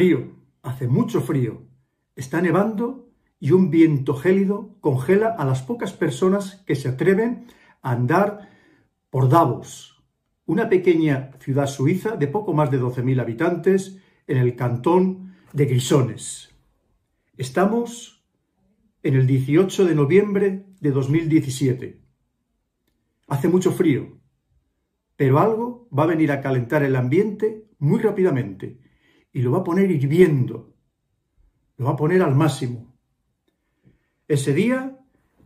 Frío, hace mucho frío, está nevando y un viento gélido congela a las pocas personas que se atreven a andar por Davos, una pequeña ciudad suiza de poco más de 12.000 habitantes en el cantón de Grisones. Estamos en el 18 de noviembre de 2017. Hace mucho frío, pero algo va a venir a calentar el ambiente muy rápidamente y lo va a poner hirviendo, lo va a poner al máximo. Ese día,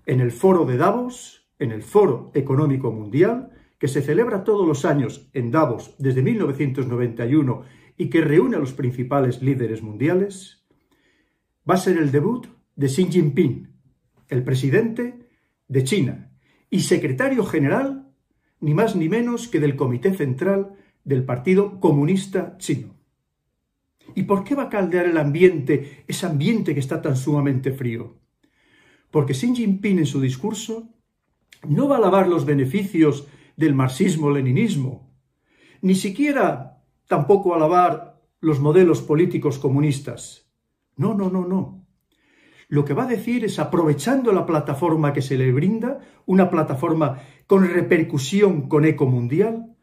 en el foro de Davos, en el Foro Económico Mundial, que se celebra todos los años en Davos desde 1991 y que reúne a los principales líderes mundiales, va a ser el debut de Xi Jinping, el presidente de China y secretario general, ni más ni menos que del Comité Central del Partido Comunista Chino. ¿Y por qué va a caldear el ambiente, ese ambiente que está tan sumamente frío? Porque Xi Jinping en su discurso no va a alabar los beneficios del marxismo-leninismo, ni siquiera tampoco alabar los modelos políticos comunistas. No, no, no, no. Lo que va a decir es, aprovechando la plataforma que se le brinda, una plataforma con repercusión con eco mundial,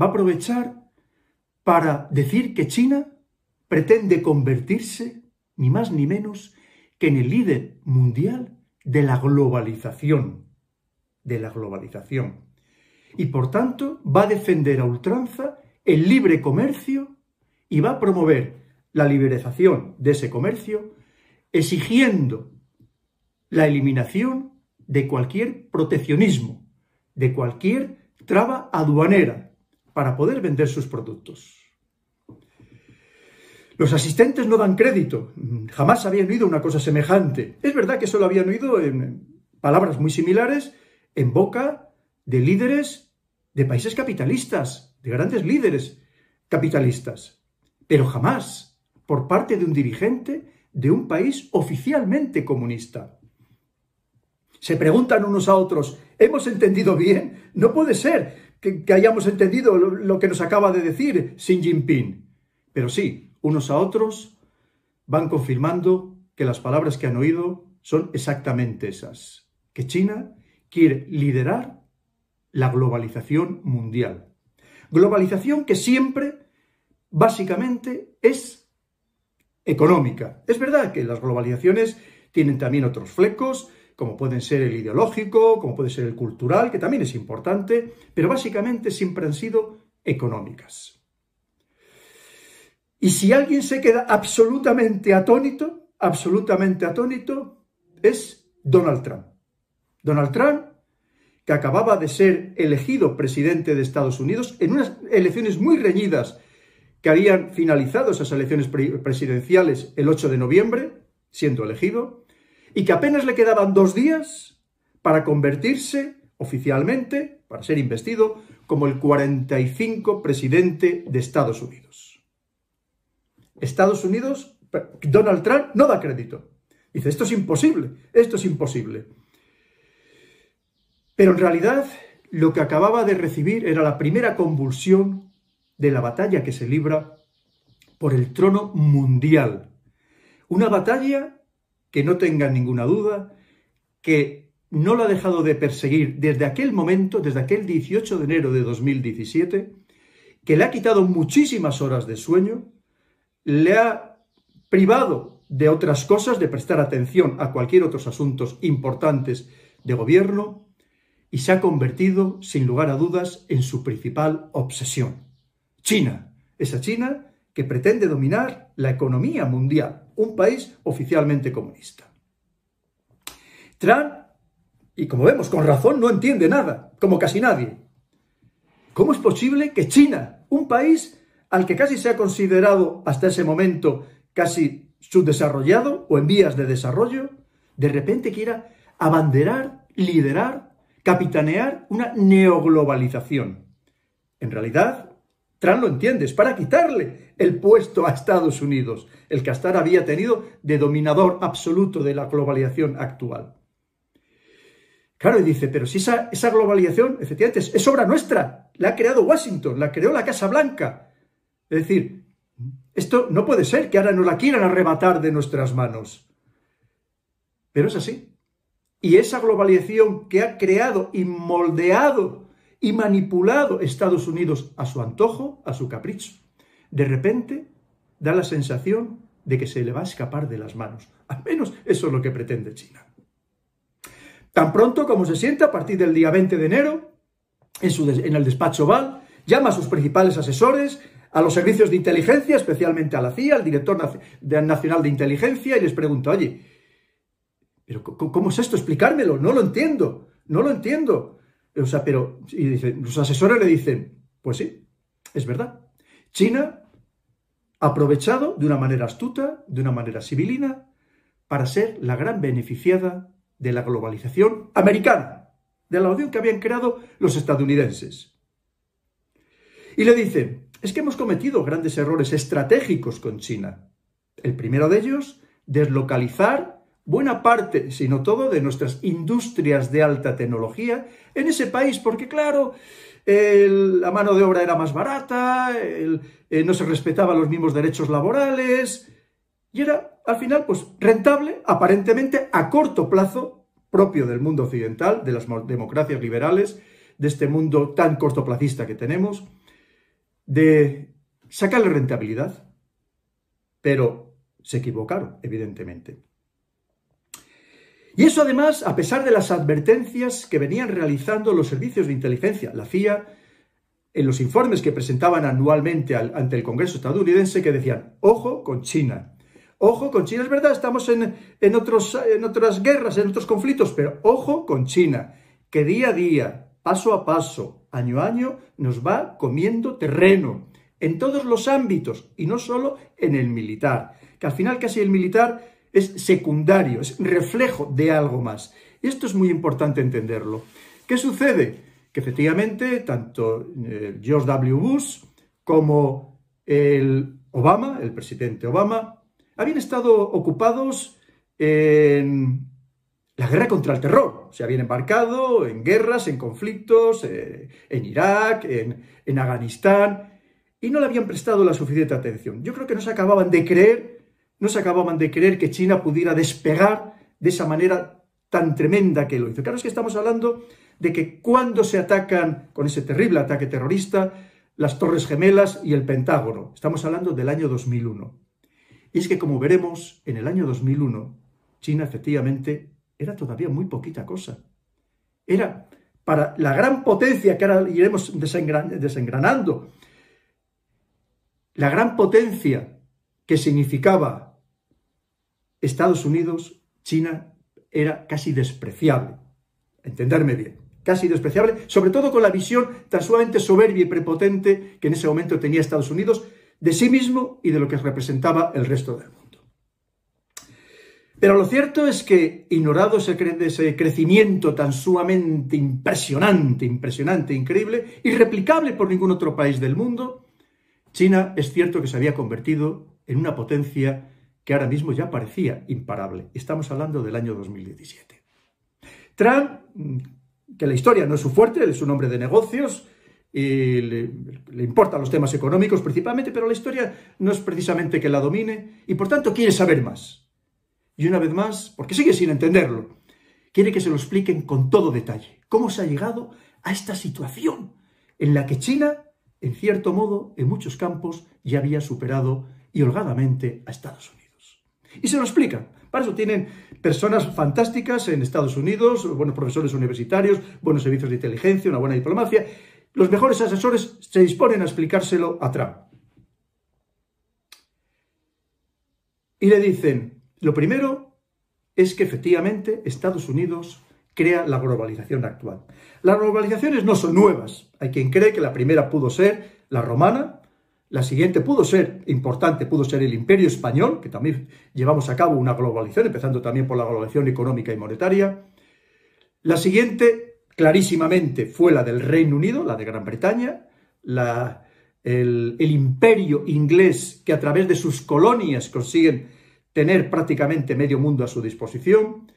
va a aprovechar para decir que China pretende convertirse, ni más ni menos, que en el líder mundial de la globalización. De la globalización. Y por tanto va a defender a ultranza el libre comercio y va a promover la liberalización de ese comercio, exigiendo la eliminación de cualquier proteccionismo, de cualquier traba aduanera para poder vender sus productos. Los asistentes no dan crédito. Jamás habían oído una cosa semejante. Es verdad que solo habían oído en palabras muy similares en boca de líderes de países capitalistas, de grandes líderes capitalistas, pero jamás por parte de un dirigente de un país oficialmente comunista. Se preguntan unos a otros, ¿hemos entendido bien? No puede ser que, hayamos entendido lo que nos acaba de decir Xi Jinping. Pero sí, unos a otros, van confirmando que las palabras que han oído son exactamente esas, que China quiere liderar la globalización mundial. Globalización que siempre, básicamente, es económica. Es verdad que las globalizaciones tienen también otros flecos, como pueden ser el ideológico, como puede ser el cultural, que también es importante, pero básicamente siempre han sido económicas. Y si alguien se queda absolutamente atónito, absolutamente atónito, es Donald Trump. Donald Trump, que acababa de ser elegido presidente de Estados Unidos en unas elecciones muy reñidas que habían finalizado esas elecciones presidenciales el 8 de noviembre, siendo elegido, y que apenas le quedaban dos días para convertirse oficialmente, para ser investido, como el 45 presidente de Estados Unidos. Estados Unidos, Donald Trump no da crédito. Dice, esto es imposible, esto es imposible. Pero en realidad lo que acababa de recibir era la primera convulsión de la batalla que se libra por el trono mundial. Una batalla que no tenga ninguna duda, que no lo ha dejado de perseguir desde aquel momento, desde aquel 18 de enero de 2017, que le ha quitado muchísimas horas de sueño, le ha privado de otras cosas, de prestar atención a cualquier otros asuntos importantes de gobierno y se ha convertido, sin lugar a dudas, en su principal obsesión. China, esa China que pretende dominar la economía mundial, un país oficialmente comunista. Trump, y como vemos con razón, no entiende nada, como casi nadie. ¿Cómo es posible que China, un país al que casi se ha considerado hasta ese momento casi subdesarrollado o en vías de desarrollo, de repente quiera abanderar, liderar, capitanear una neoglobalización. En realidad, Trump lo entiende, es para quitarle el puesto a Estados Unidos, el que hasta ahora había tenido de dominador absoluto de la globalización actual. Claro, y dice, pero si esa, esa globalización, efectivamente, es obra nuestra, la ha creado Washington, la creó la Casa Blanca, es decir, Esto no puede ser que ahora nos la quieran arrebatar de nuestras manos. Pero es así. Y esa globalización que ha creado y moldeado y manipulado Estados Unidos a su antojo, a su capricho, de repente da la sensación de que se le va a escapar de las manos. Al menos eso es lo que pretende China. Tan pronto como se sienta a partir del día 20 de enero, en, su, en el despacho Val, llama a sus principales asesores, a los servicios de inteligencia, especialmente a la CIA, al director nacional de inteligencia, y les pregunta, oye, ¿pero cómo es esto? Explicármelo, no lo entiendo, no lo entiendo. O sea, pero, y los asesores le dicen, pues sí, es verdad. China ha aprovechado de una manera astuta, de una manera civilina, para ser la gran beneficiada de la globalización americana, de la odión que habían creado los estadounidenses. Y le dicen, es que hemos cometido grandes errores estratégicos con China. El primero de ellos, deslocalizar buena parte, si no todo, de nuestras industrias de alta tecnología en ese país, porque claro, la mano de obra era más barata, eh, no se respetaban los mismos derechos laborales, y era, al final, pues rentable, aparentemente a corto plazo, propio del mundo occidental, de las democracias liberales, de este mundo tan cortoplacista que tenemos, de sacarle rentabilidad. Pero se equivocaron, evidentemente. Y eso además, a pesar de las advertencias que venían realizando los servicios de inteligencia, la CIA, en los informes que presentaban anualmente ante el Congreso estadounidense, que decían, ojo con China, ojo con China, es verdad, estamos en, en, en otras guerras, en otros conflictos, pero ojo con China, que día a día, paso a paso, año a año, nos va comiendo terreno en todos los ámbitos y no solo en el militar, que al final casi el militar es secundario, es reflejo de algo más. Y esto es muy importante entenderlo. ¿Qué sucede? Que efectivamente tanto eh, George W. Bush como el Obama, el presidente Obama, habían estado ocupados en la guerra contra el terror. Se habían embarcado en guerras, en conflictos, eh, en Irak, en, en Afganistán, y no le habían prestado la suficiente atención. Yo creo que no se acababan de creer no se acababan de creer que China pudiera despegar de esa manera tan tremenda que lo hizo. Claro es que estamos hablando de que cuando se atacan con ese terrible ataque terrorista las Torres Gemelas y el Pentágono, estamos hablando del año 2001. Y es que como veremos, en el año 2001, China efectivamente era todavía muy poquita cosa. Era para la gran potencia que ahora iremos desengranando, la gran potencia que significaba Estados Unidos, China, era casi despreciable. Entenderme bien, casi despreciable, sobre todo con la visión tan sumamente soberbia y prepotente que en ese momento tenía Estados Unidos de sí mismo y de lo que representaba el resto del mundo. Pero lo cierto es que, ignorado ese, crecimiento tan sumamente impresionante, impresionante, increíble, irreplicable por ningún otro país del mundo, China es cierto que se había convertido en una potencia que ahora mismo ya parecía imparable. Estamos hablando del año 2017. Trump, que la historia no es su fuerte, es un hombre de negocios, y le, importan los temas económicos principalmente, pero la historia no es precisamente que la domine y por tanto quiere saber más. Y una vez más, porque sigue sin entenderlo, quiere que se lo expliquen con todo detalle, cómo se ha llegado a esta situación en la que China, en cierto modo, en muchos campos, ya había superado y holgadamente a Estados Unidos. Y se lo explican. Para eso tienen personas fantásticas en Estados Unidos, buenos profesores universitarios, buenos servicios de inteligencia, una buena diplomacia. Los mejores asesores se disponen a explicárselo a Trump. Y le dicen, lo primero es que efectivamente Estados Unidos crea la globalización actual. Las globalizaciones no son nuevas. Hay quien cree que la primera pudo ser la romana, la siguiente pudo ser importante, pudo ser el imperio español, que también llevamos a cabo una globalización, empezando también por la globalización económica y monetaria. La siguiente, clarísimamente, fue la del Reino Unido, la de Gran Bretaña, el, imperio inglés que a través de sus colonias consiguen tener prácticamente medio mundo a su disposición.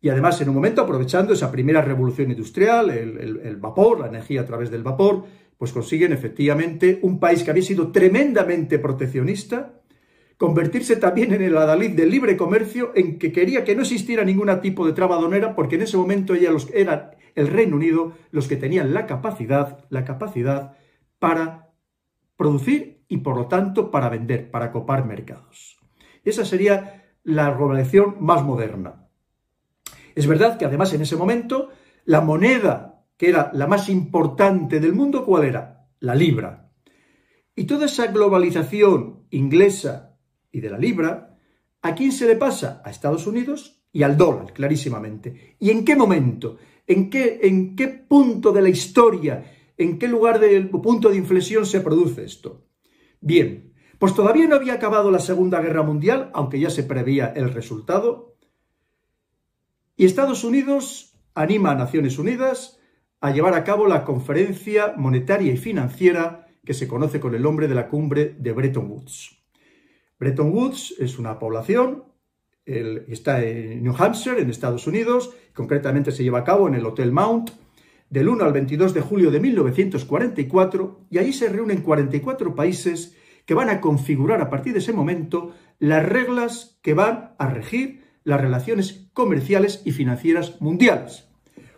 Y además, en un momento, aprovechando esa primera revolución industrial, el, vapor, la energía a través del vapor, pues consiguen efectivamente un país que había sido tremendamente proteccionista, convertirse también en el adalid del libre comercio, en que quería que no existiera ningún tipo de traba porque en ese momento ella los, era el Reino Unido los que tenían la capacidad, la capacidad para producir y por lo tanto para vender, para copar mercados. Esa sería la globalización más moderna. Es verdad que además en ese momento la moneda que era la más importante del mundo, ¿cuál era? La libra. Y toda esa globalización inglesa y de la libra, ¿a quién se le pasa? A Estados Unidos y al dólar, clarísimamente. ¿Y en qué momento? ¿En qué, en qué punto de la historia, en qué lugar del punto de inflexión se produce esto? Bien, pues todavía no había acabado la Segunda Guerra Mundial, aunque ya se preveía el resultado, y Estados Unidos anima a Naciones Unidas a llevar a cabo la conferencia monetaria y financiera que se conoce con el nombre de la cumbre de Bretton Woods. Bretton Woods es una población, está en New Hampshire, en Estados Unidos, concretamente se lleva a cabo en el Hotel Mount, del 1 al 22 de julio de 1944, y allí se reúnen 44 países que van a configurar a partir de ese momento las reglas que van a regir las relaciones comerciales y financieras mundiales.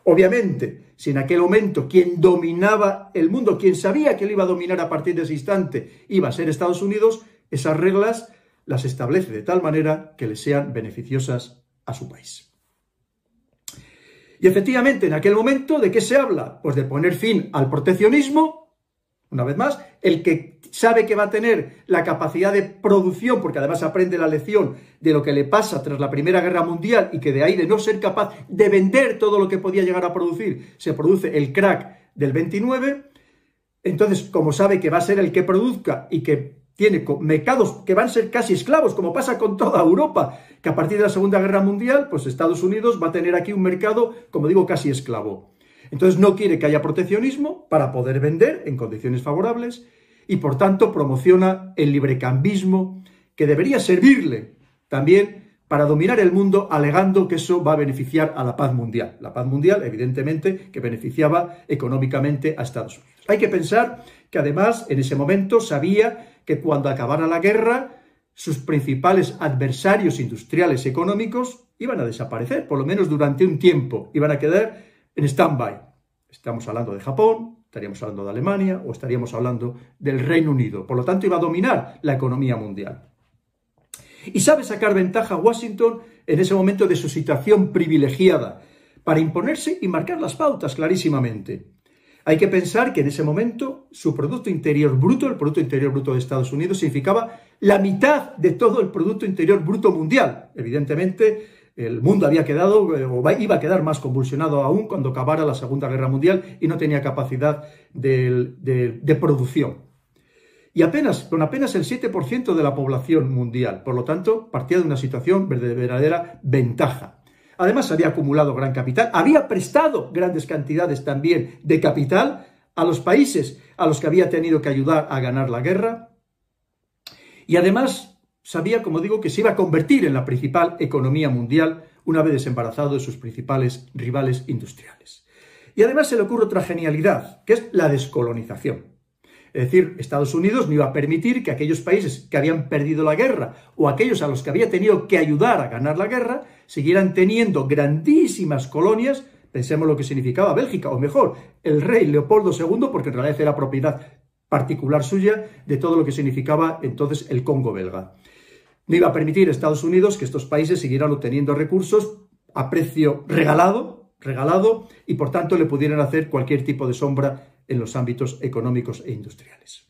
Obviamente, si en aquel momento quien dominaba el mundo, quien sabía que él iba a dominar a partir de ese instante, iba a ser Estados Unidos, esas reglas las establece de tal manera que le sean beneficiosas a su país. Y efectivamente, en aquel momento, ¿de qué se habla? Pues de poner fin al proteccionismo, una vez más, el que sabe que va a tener la capacidad de producción, porque además aprende la lección de lo que le pasa tras la Primera Guerra Mundial y que de ahí de no ser capaz de vender todo lo que podía llegar a producir, se produce el crack del 29, entonces como sabe que va a ser el que produzca y que tiene mercados que van a ser casi esclavos, como pasa con toda Europa, que a partir de la Segunda Guerra Mundial, pues Estados Unidos va a tener aquí un mercado, como digo, casi esclavo. Entonces no quiere que haya proteccionismo para poder vender en condiciones favorables y por tanto promociona el librecambismo que debería servirle también para dominar el mundo, alegando que eso va a beneficiar a la paz mundial. La paz mundial, evidentemente, que beneficiaba económicamente a Estados Unidos. Hay que pensar que además en ese momento sabía que cuando acabara la guerra, sus principales adversarios industriales económicos iban a desaparecer, por lo menos durante un tiempo, iban a quedar en stand-by. Estamos hablando de Japón, estaríamos hablando de Alemania o estaríamos hablando del Reino Unido. Por lo tanto, iba a dominar la economía mundial. Y sabe sacar ventaja Washington en ese momento de su situación privilegiada para imponerse y marcar las pautas clarísimamente. Hay que pensar que en ese momento su Producto Interior Bruto, el Producto Interior Bruto de Estados Unidos, significaba la mitad de todo el Producto Interior Bruto mundial. Evidentemente, el mundo había quedado, eh, o iba a quedar más convulsionado aún cuando acabara la Segunda Guerra Mundial y no tenía capacidad de, producción. Y apenas, con apenas el 7% de la población mundial. Por lo tanto, partía de una situación de verdadera ventaja. Además, había acumulado gran capital, había prestado grandes cantidades también de capital a los países a los que había tenido que ayudar a ganar la guerra. Y además sabía, como digo, que se iba a convertir en la principal economía mundial una vez desembarazado de sus principales rivales industriales. Y además se le ocurre otra genialidad, que es la descolonización. Es decir, Estados Unidos no iba a permitir que aquellos países que habían perdido la guerra o aquellos a los que había tenido que ayudar a ganar la guerra siguieran teniendo grandísimas colonias. Pensemos lo que significaba Bélgica, o mejor, el rey Leopoldo II, porque en realidad era propiedad particular suya de todo lo que significaba entonces el Congo belga. No iba a permitir a Estados Unidos que estos países siguieran obteniendo recursos a precio regalado, regalado, y por tanto le pudieran hacer cualquier tipo de sombra en los ámbitos económicos e industriales.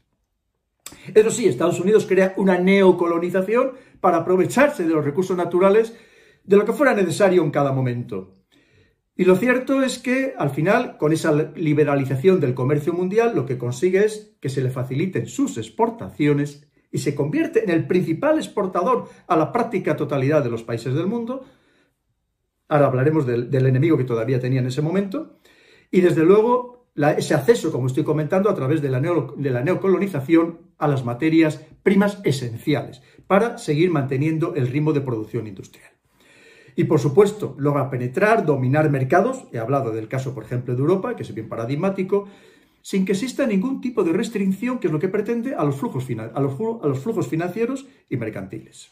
Eso sí, Estados Unidos crea una neocolonización para aprovecharse de los recursos naturales de lo que fuera necesario en cada momento. Y lo cierto es que, al final, con esa liberalización del comercio mundial, lo que consigue es que se le faciliten sus exportaciones y se convierte en el principal exportador a la práctica totalidad de los países del mundo. Ahora hablaremos del, enemigo que todavía tenía en ese momento. Y desde luego ese acceso, como estoy comentando, a través de la, de la neocolonización a las materias primas esenciales, para seguir manteniendo el ritmo de producción industrial. Y por supuesto, logra penetrar, dominar mercados, he hablado del caso, por ejemplo, de Europa, que es bien paradigmático, sin que exista ningún tipo de restricción, que es lo que pretende, a los flujos, a los, a los flujos financieros y mercantiles.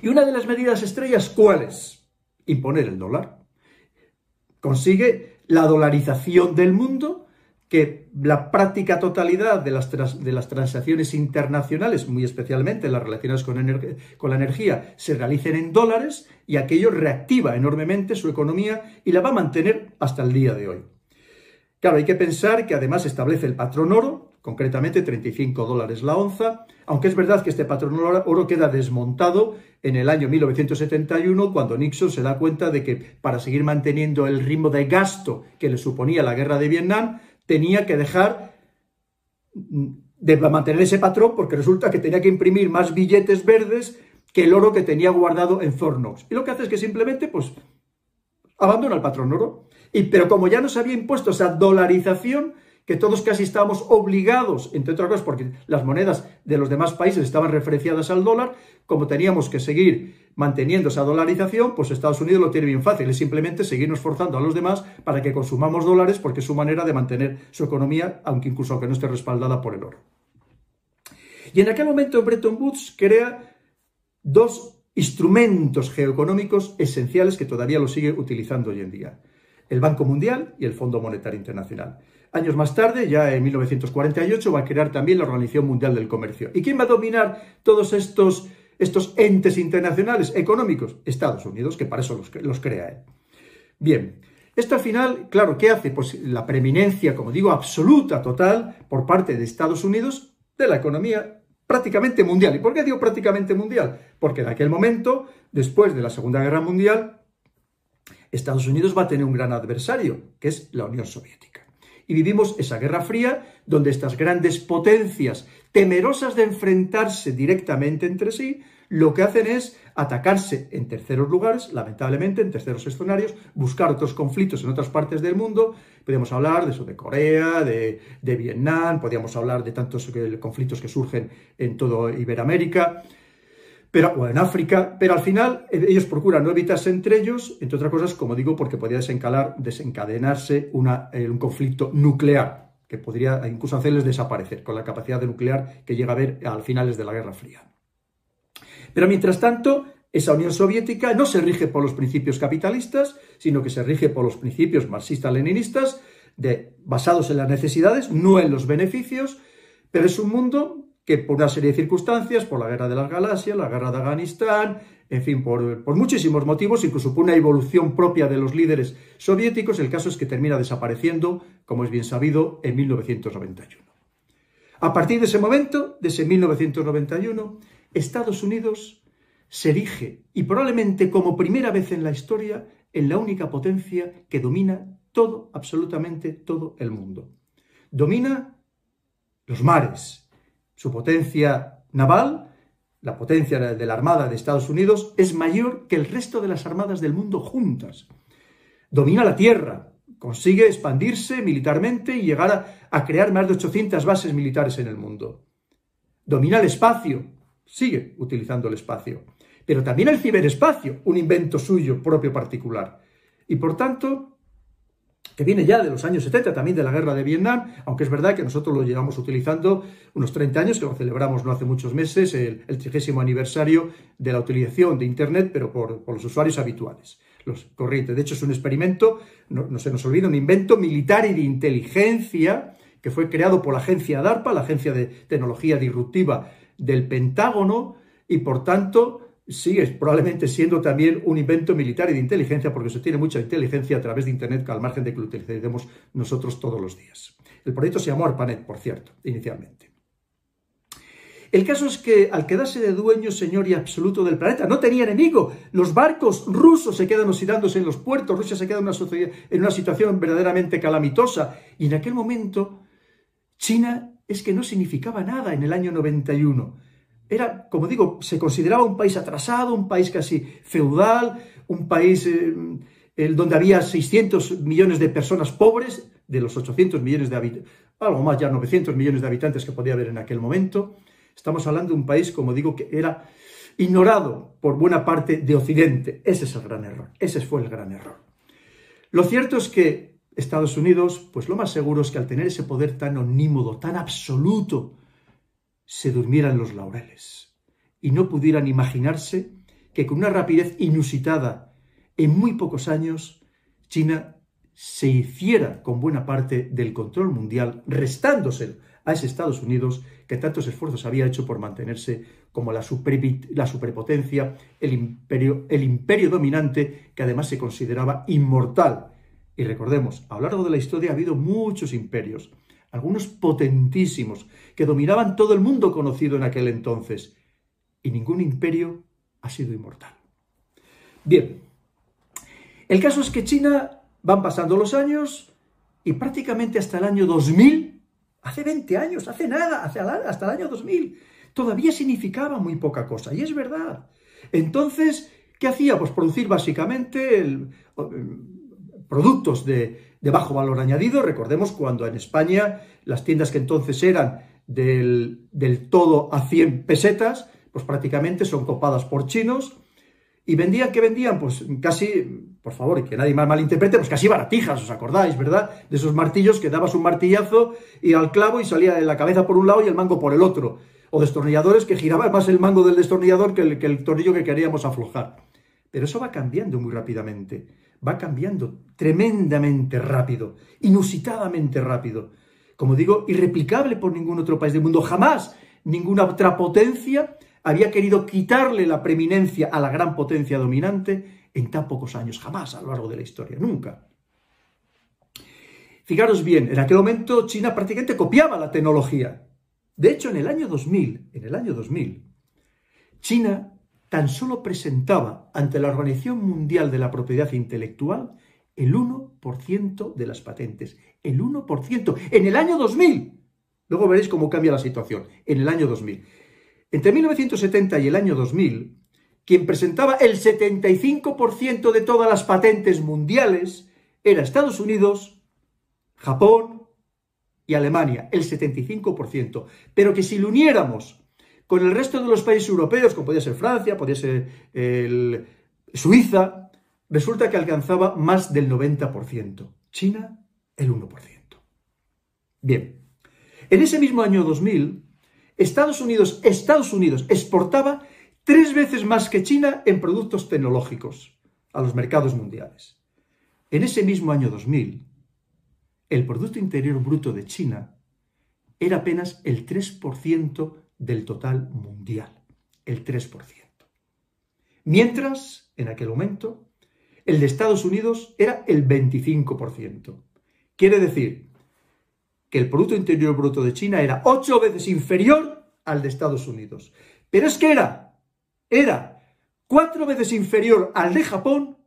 Y una de las medidas estrellas, ¿cuál es? Imponer el dólar. Consigue la dolarización del mundo, que la práctica totalidad de las, de las transacciones internacionales, muy especialmente las relacionadas con, con la energía, se realicen en dólares y aquello reactiva enormemente su economía y la va a mantener hasta el día de hoy. Claro, hay que pensar que además establece el patrón oro, concretamente 35 dólares la onza, aunque es verdad que este patrón oro queda desmontado en el año 1971, cuando Nixon se da cuenta de que para seguir manteniendo el ritmo de gasto que le suponía la guerra de Vietnam, tenía que dejar de mantener ese patrón porque resulta que tenía que imprimir más billetes verdes que el oro que tenía guardado en Fornox. Y lo que hace es que simplemente, pues, abandona el patrón oro. Y, pero como ya nos había impuesto esa dolarización, que todos casi estábamos obligados, entre otras cosas porque las monedas de los demás países estaban referenciadas al dólar, como teníamos que seguir manteniendo esa dolarización, pues Estados Unidos lo tiene bien fácil, es simplemente seguirnos forzando a los demás para que consumamos dólares porque es su manera de mantener su economía, aunque incluso aunque no esté respaldada por el oro. Y en aquel momento Bretton Woods crea dos instrumentos geoeconómicos esenciales que todavía lo sigue utilizando hoy en día. El Banco Mundial y el Fondo Monetario Internacional. Años más tarde, ya en 1948, va a crear también la Organización Mundial del Comercio. ¿Y quién va a dominar todos estos, estos entes internacionales económicos? Estados Unidos, que para eso los, los crea él. Bien, esto al final, claro, ¿qué hace? Pues la preeminencia, como digo, absoluta, total, por parte de Estados Unidos de la economía prácticamente mundial. ¿Y por qué digo prácticamente mundial? Porque en aquel momento, después de la Segunda Guerra Mundial, Estados Unidos va a tener un gran adversario, que es la Unión Soviética y vivimos esa Guerra Fría donde estas grandes potencias, temerosas de enfrentarse directamente entre sí, lo que hacen es atacarse en terceros lugares, lamentablemente, en terceros escenarios, buscar otros conflictos en otras partes del mundo. Podríamos hablar de eso, de Corea, de, Vietnam, podríamos hablar de tantos conflictos que surgen en toda Iberoamérica pero, o en África, pero al final eh, ellos procuran no evitarse entre ellos, entre otras cosas, como digo, porque podría desencadenarse eh, un conflicto nuclear, que podría incluso hacerles desaparecer con la capacidad de nuclear que llega a haber a finales de la Guerra Fría. Pero mientras tanto, esa Unión Soviética no se rige por los principios capitalistas, sino que se rige por los principios marxistas-leninistas, basados en las necesidades, no en los beneficios, pero es un mundo que por una serie de circunstancias, por la guerra de las galaxias, la guerra de Afganistán, en fin, por, por, muchísimos motivos, incluso por una evolución propia de los líderes soviéticos, el caso es que termina desapareciendo, como es bien sabido, en 1991. A partir de ese momento, de ese 1991, Estados Unidos se erige, y probablemente como primera vez en la historia, en la única potencia que domina todo, absolutamente todo el mundo. Domina los mares, su potencia naval, la potencia de la Armada de Estados Unidos, es mayor que el resto de las armadas del mundo juntas. Domina la tierra, consigue expandirse militarmente y llegar a, crear más de 800 bases militares en el mundo. Domina el espacio, sigue utilizando el espacio, pero también el ciberespacio, un invento suyo propio particular. Y por tanto, que viene ya de los años 70, también de la guerra de Vietnam, aunque es verdad que nosotros lo llevamos utilizando unos 30 años, que lo celebramos no hace muchos meses, el, trigésimo aniversario de la utilización de Internet, pero por, los usuarios habituales, los corrientes. De hecho, es un experimento, no, se nos olvida, un invento militar y de inteligencia que fue creado por la agencia DARPA, la Agencia de Tecnología Disruptiva del Pentágono, y por tanto sigue probablemente siendo también un invento militar y de inteligencia, porque se tiene mucha inteligencia a través de Internet, al margen de que lo utilicemos nosotros todos los días. El proyecto se llamó ARPANET, por cierto, inicialmente. El caso es que al quedarse de dueño, señor y absoluto del planeta, no tenía enemigo. Los barcos rusos se quedan oxidándose en los puertos, Rusia se queda en una, en una situación verdaderamente calamitosa. Y en aquel momento, China es que no significaba nada en el año 91 era, como digo, se consideraba un país atrasado, un país casi feudal, un país eh, donde había 600 millones de personas pobres, de los 800 millones de habitantes, algo más ya 900 millones de habitantes que podía haber en aquel momento. Estamos hablando de un país, como digo, que era ignorado por buena parte de Occidente. Ese es el gran error, ese fue el gran error. Lo cierto es que Estados Unidos, pues lo más seguro es que al tener ese poder tan onímodo, tan absoluto, se durmieran los laureles y no pudieran imaginarse que con una rapidez inusitada en muy pocos años China se hiciera con buena parte del control mundial, restándose a ese Estados Unidos que tantos esfuerzos había hecho por mantenerse como la, la superpotencia, el imperio, el imperio dominante, que además se consideraba inmortal. Y recordemos, a lo largo de la historia ha habido muchos imperios, algunos potentísimos, que dominaban todo el mundo conocido en aquel entonces, y ningún imperio ha sido inmortal. Bien, el caso es que China van pasando los años y prácticamente hasta el año 2000, hace 20 años, hace nada, hasta el año 2000, todavía significaba muy poca cosa, y es verdad. Entonces, ¿qué hacía? Pues producir básicamente productos de, bajo valor añadido. Recordemos cuando en España las tiendas que entonces eran del, del todo a 100 pesetas, pues prácticamente son copadas por chinos, y vendían, ¿qué vendían? Pues casi, por favor, y que nadie más malinterprete, pues casi baratijas, ¿os acordáis, verdad? De esos martillos que dabas un martillazo y al clavo y salía la cabeza por un lado y el mango por el otro o destornilladores que giraba más el mango del destornillador que el, que el tornillo que queríamos aflojar. Pero eso va cambiando muy rápidamente, va cambiando tremendamente rápido, inusitadamente rápido. Como digo, irreplicable por ningún otro país del mundo. Jamás ninguna otra potencia había querido quitarle la preeminencia a la gran potencia dominante en tan pocos años. Jamás a lo largo de la historia, nunca. Fijaros bien, en aquel momento China prácticamente copiaba la tecnología. De hecho, en el año 2000, en el año 2000, China tan solo presentaba ante la Organización Mundial de la Propiedad Intelectual el 1% de las patentes. El 1%. En el año 2000. Luego veréis cómo cambia la situación. En el año 2000. Entre 1970 y el año 2000, quien presentaba el 75% de todas las patentes mundiales era Estados Unidos, Japón, y Alemania, el 75%. Pero que si lo uniéramos con el resto de los países europeos, como podía ser Francia, podía ser Suiza, resulta que alcanzaba más del 90%. China, el 1%. Bien, en ese mismo año 2000, Estados Unidos, Estados Unidos exportaba tres veces más que China en productos tecnológicos a los mercados mundiales. En ese mismo año 2000, el Producto Interior Bruto de China era apenas el 3% del total mundial. El 3%. Mientras, en aquel momento, el de Estados Unidos era el 25%. Quiere decir que el Producto Interior Bruto de China era ocho veces inferior al de Estados Unidos. Pero es que era, era cuatro veces inferior al de Japón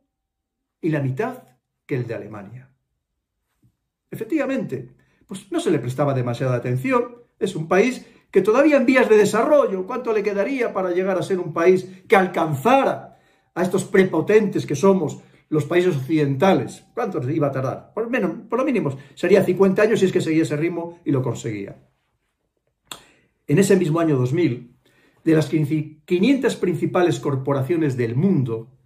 y la mitad que el de Alemania. Efectivamente, pues no se le prestaba demasiada atención. Es un país que todavía en vías de desarrollo. ¿Cuánto le quedaría para llegar a ser un país que alcanzara a estos prepotentes que somos los países occidentales? ¿Cuánto iba a tardar? Por, menos, por lo mínimo sería 50 años si es que seguía ese ritmo y lo conseguía. En ese mismo año 2000, de las 500 principales corporaciones del mundo,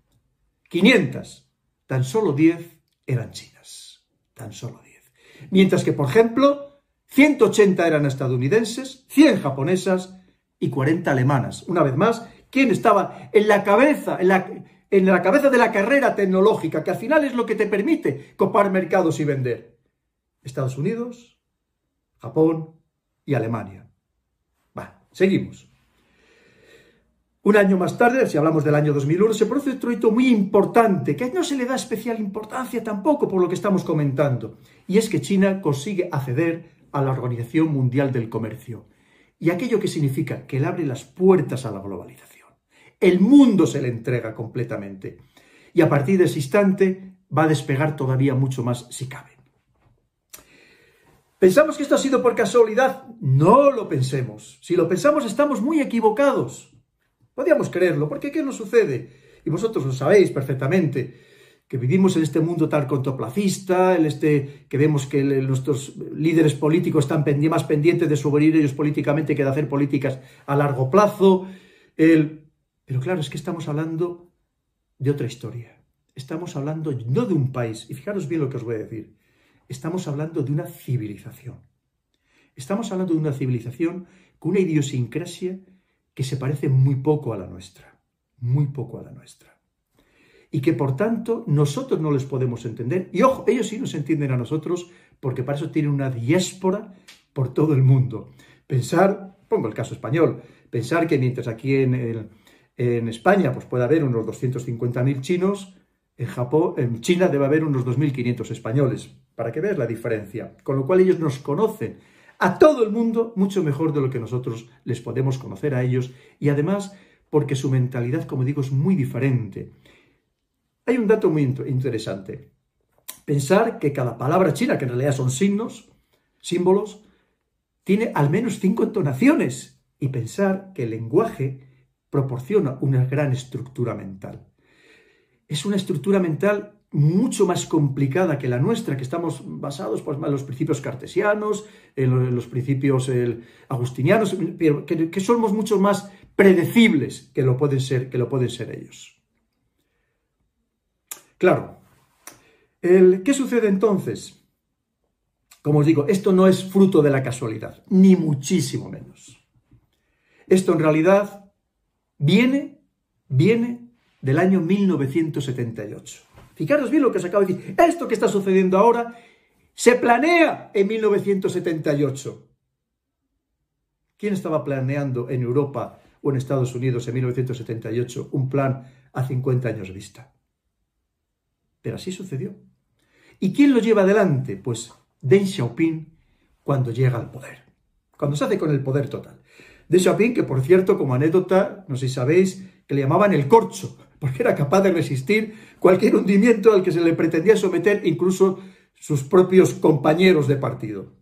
500, tan solo 10 eran chinas. Tan solo 10. Mientras que, por ejemplo, 180 eran estadounidenses, 100 japonesas y 40 alemanas. Una vez más, ¿quién estaba en la cabeza, en la, cabeza de la carrera tecnológica, que al final es lo que te permite copar mercados y vender? Estados Unidos, Japón y Alemania. Va, seguimos. Un año más tarde, si hablamos del año 2001, se produce otro hito muy importante, que no se le da especial importancia tampoco por lo que estamos comentando, y es que China consigue acceder a la Organización Mundial del Comercio, y aquello que significa que le abre las puertas a la globalización. El mundo se le entrega completamente, y a partir de ese instante va a despegar todavía mucho más si cabe. ¿Pensamos que esto ha sido por casualidad? No lo pensemos. Si lo pensamos estamos muy equivocados. Podíamos creerlo, porque ¿qué nos sucede? Y vosotros lo sabéis perfectamente, que vivimos en este mundo tan contoplacista, en este que vemos que nuestros líderes políticos están más pendientes de sobrevivir ellos políticamente que de hacer políticas a largo plazo. Pero claro, es que estamos hablando de otra historia. Estamos hablando no de un país, y fijaros bien lo que os voy a decir. estamos hablando de una civilización. Estamos hablando de una civilización con una idiosincrasia que se parece muy poco a la nuestra, muy poco a la nuestra. Y que por tanto nosotros no les podemos entender. Y ojo, ellos sí nos entienden a nosotros porque para eso tienen una diáspora por todo el mundo. Pensar, pongo el caso español, pensar que mientras aquí en, España pues puede haber unos 250.000 chinos, en Japón, en China debe haber unos 2.500 españoles, para que veas la diferencia. Con lo cual ellos nos conocen a todo el mundo mucho mejor de lo que nosotros les podemos conocer a ellos y además porque su mentalidad, como digo, es muy diferente. Hay un dato muy interesante. Pensar que cada palabra china, que en realidad son signos, símbolos, tiene al menos cinco entonaciones y pensar que el lenguaje proporciona una gran estructura mental. Es una estructura mental mucho más complicada que la nuestra, que estamos basados pues, en los principios cartesianos, en los principios agustinianos, pero que, somos mucho más predecibles que lo pueden ser, que lo pueden ser ellos. Claro, ¿qué sucede entonces? Como os digo, esto no es fruto de la casualidad, ni muchísimo menos. Esto en realidad viene, viene del año 1978. Fijaros bien lo que os acabo de decir. Esto que está sucediendo ahora se planea en 1978. ¿Quién estaba planeando en Europa o en Estados Unidos en 1978 un plan a 50 años vista? Pero así sucedió. ¿Y quién lo lleva adelante? Pues Deng Xiaoping cuando llega al poder, cuando se hace con el poder total. Deng Xiaoping, que por cierto, como anécdota, no sé si sabéis, que le llamaban el corcho, porque era capaz de resistir cualquier hundimiento al que se le pretendía someter incluso sus propios compañeros de partido.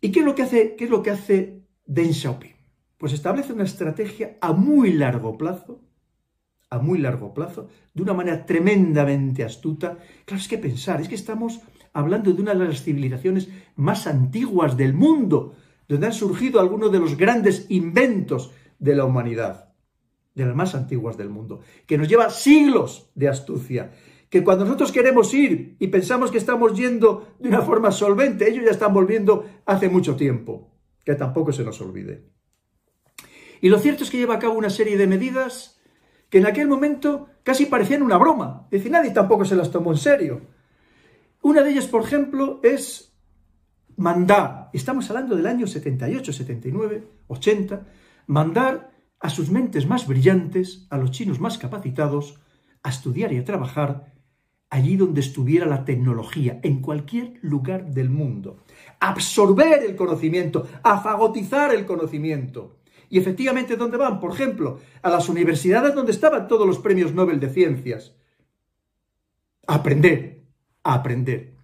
¿Y qué es lo que hace, qué es lo que hace Deng Xiaoping? Pues establece una estrategia a muy largo plazo, a muy largo plazo, de una manera tremendamente astuta. Claro, es que pensar, es que estamos hablando de una de las civilizaciones más antiguas del mundo, donde han surgido algunos de los grandes inventos de la humanidad de las más antiguas del mundo, que nos lleva siglos de astucia, que cuando nosotros queremos ir y pensamos que estamos yendo de una forma solvente, ellos ya están volviendo hace mucho tiempo, que tampoco se nos olvide. Y lo cierto es que lleva a cabo una serie de medidas que en aquel momento casi parecían una broma, es decir, nadie tampoco se las tomó en serio. Una de ellas, por ejemplo, es mandar, estamos hablando del año 78, 79, 80, mandar a sus mentes más brillantes, a los chinos más capacitados, a estudiar y a trabajar allí donde estuviera la tecnología, en cualquier lugar del mundo. Absorber el conocimiento, afagotizar el conocimiento. Y efectivamente, ¿dónde van? Por ejemplo, a las universidades donde estaban todos los premios Nobel de Ciencias. Aprender, aprender.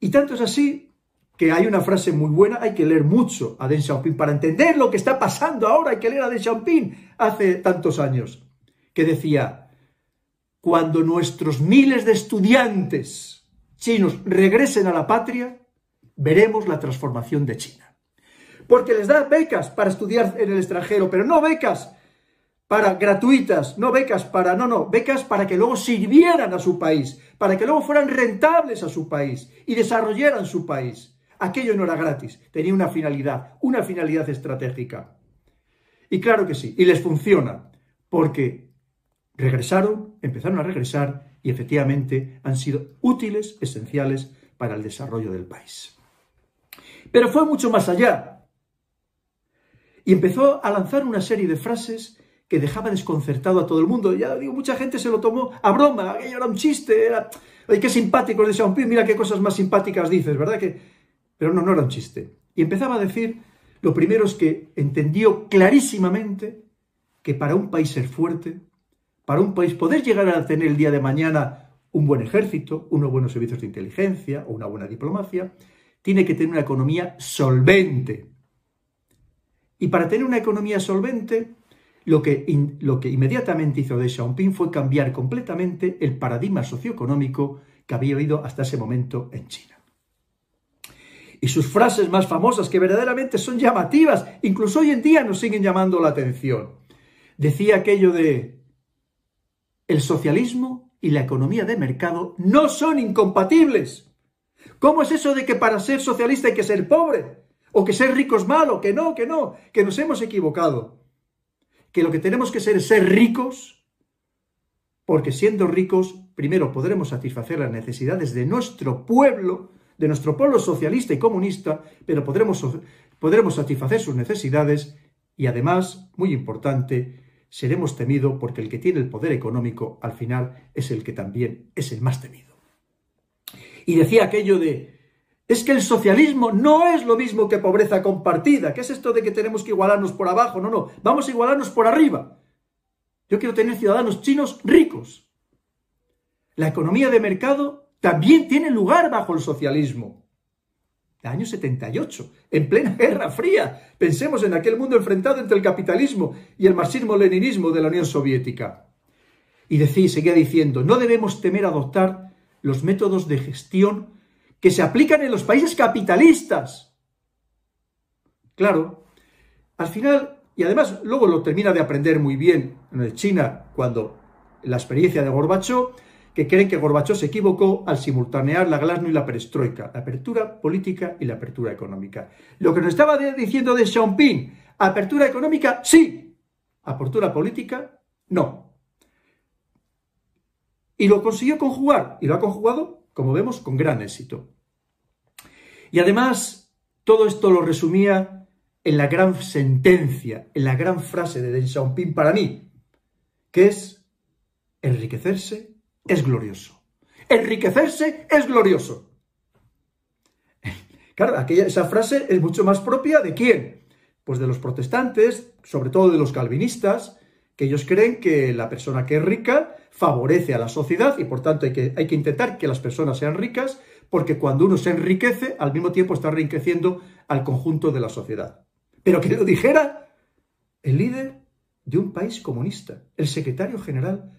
Y tanto es así que hay una frase muy buena, hay que leer mucho a Deng Xiaoping para entender lo que está pasando ahora, hay que leer a Deng Xiaoping hace tantos años, que decía, cuando nuestros miles de estudiantes chinos regresen a la patria, veremos la transformación de China. Porque les da becas para estudiar en el extranjero, pero no becas para gratuitas, no becas para, no, no, becas para que luego sirvieran a su país, para que luego fueran rentables a su país y desarrollaran su país. Aquello no era gratis, tenía una finalidad, una finalidad estratégica. Y claro que sí, y les funciona, porque regresaron, empezaron a regresar y efectivamente han sido útiles, esenciales para el desarrollo del país. Pero fue mucho más allá. Y empezó a lanzar una serie de frases que dejaba desconcertado a todo el mundo. Ya digo, mucha gente se lo tomó a broma, aquello era un chiste, era, ay, qué simpático de Xiaoping, mira qué cosas más simpáticas dices, ¿verdad? Que pero no, no era un chiste. Y empezaba a decir, lo primero es que entendió clarísimamente que para un país ser fuerte, para un país poder llegar a tener el día de mañana un buen ejército, unos buenos servicios de inteligencia o una buena diplomacia, tiene que tener una economía solvente. Y para tener una economía solvente, lo que, inmediatamente hizo Deng Xiaoping fue cambiar completamente el paradigma socioeconómico que había habido hasta ese momento en China y sus frases más famosas que verdaderamente son llamativas, incluso hoy en día nos siguen llamando la atención. Decía aquello de el socialismo y la economía de mercado no son incompatibles. ¿Cómo es eso de que para ser socialista hay que ser pobre? ¿O que ser rico es malo? Que no, que no, que nos hemos equivocado. Que lo que tenemos que ser es ser ricos, porque siendo ricos, primero podremos satisfacer las necesidades de nuestro pueblo, de nuestro pueblo socialista y comunista, pero podremos, podremos satisfacer sus necesidades y además, muy importante, seremos temidos porque el que tiene el poder económico al final es el que también es el más temido. Y decía aquello de, es que el socialismo no es lo mismo que pobreza compartida. ¿Qué es esto de que tenemos que igualarnos por abajo? No, no, vamos a igualarnos por arriba. Yo quiero tener ciudadanos chinos ricos. La economía de mercado también tiene lugar bajo el socialismo el año 78, en plena Guerra Fría. Pensemos en aquel mundo enfrentado entre el capitalismo y el marxismo-leninismo de la Unión Soviética. Y decía, seguía diciendo, no debemos temer adoptar los métodos de gestión que se aplican en los países capitalistas. Claro, al final, y además luego lo termina de aprender muy bien en China cuando la experiencia de Gorbachov, que creen que Gorbachov se equivocó al simultanear la glasno y la perestroika, la apertura política y la apertura económica. Lo que nos estaba diciendo de Xiaoping, apertura económica, sí, apertura política, no. Y lo consiguió conjugar, y lo ha conjugado, como vemos, con gran éxito. Y además, todo esto lo resumía en la gran sentencia, en la gran frase de Deng Xiaoping para mí, que es enriquecerse es glorioso. Enriquecerse es glorioso. Claro, aquella, esa frase es mucho más propia de quién? Pues de los protestantes, sobre todo de los calvinistas, que ellos creen que la persona que es rica favorece a la sociedad y por tanto hay que, hay que intentar que las personas sean ricas porque cuando uno se enriquece, al mismo tiempo está enriqueciendo al conjunto de la sociedad. Pero que lo dijera el líder de un país comunista, el secretario general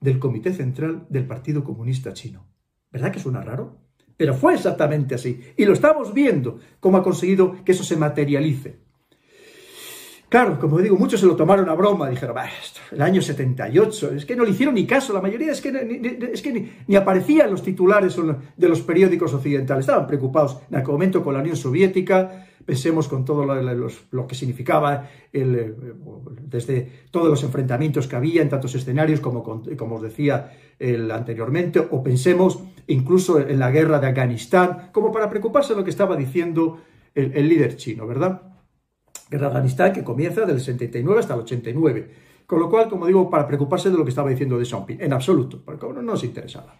del Comité Central del Partido Comunista Chino. ¿Verdad que suena raro? Pero fue exactamente así. Y lo estamos viendo, cómo ha conseguido que eso se materialice. Claro, como digo, muchos se lo tomaron a broma, dijeron, el año 78, es que no le hicieron ni caso, la mayoría es que, ni, es que ni, aparecían los titulares de los periódicos occidentales, estaban preocupados en aquel momento con la Unión Soviética, pensemos con todo lo, que significaba eh, desde todos los enfrentamientos que había en tantos escenarios como, como os decía anteriormente, o pensemos incluso en la guerra de Afganistán, como para preocuparse de lo que estaba diciendo el, líder chino, ¿verdad? Guerra de Afganistán que comienza del 79 hasta el 89. Con lo cual, como digo, para preocuparse de lo que estaba diciendo de Xiaoping, en absoluto, porque no nos interesaba.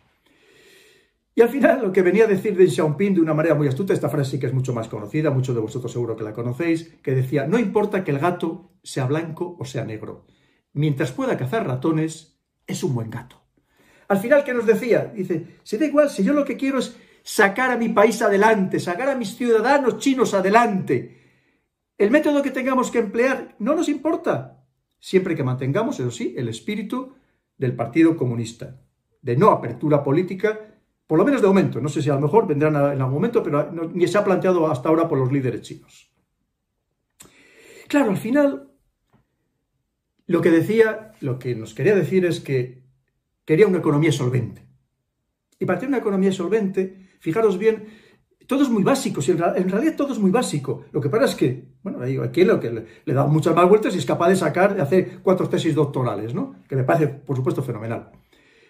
Y al final, lo que venía a decir Deng Xiaoping de una manera muy astuta, esta frase sí que es mucho más conocida, muchos de vosotros seguro que la conocéis, que decía, no importa que el gato sea blanco o sea negro, mientras pueda cazar ratones, es un buen gato. Al final, ¿qué nos decía? Dice, se da igual si yo lo que quiero es sacar a mi país adelante, sacar a mis ciudadanos chinos adelante. El método que tengamos que emplear no nos importa, siempre que mantengamos, eso sí, el espíritu del Partido Comunista, de no apertura política, por lo menos de momento. No sé si a lo mejor vendrán en algún momento, pero ni se ha planteado hasta ahora por los líderes chinos. Claro, al final, lo que decía, lo que nos quería decir es que quería una economía solvente. Y para tener una economía solvente, fijaros bien, todo es muy básico, en realidad todo es muy básico. Lo que pasa es que, bueno, aquí lo que le, da muchas más vueltas y es capaz de sacar, de hacer cuatro tesis doctorales, ¿no? Que me parece, por supuesto, fenomenal.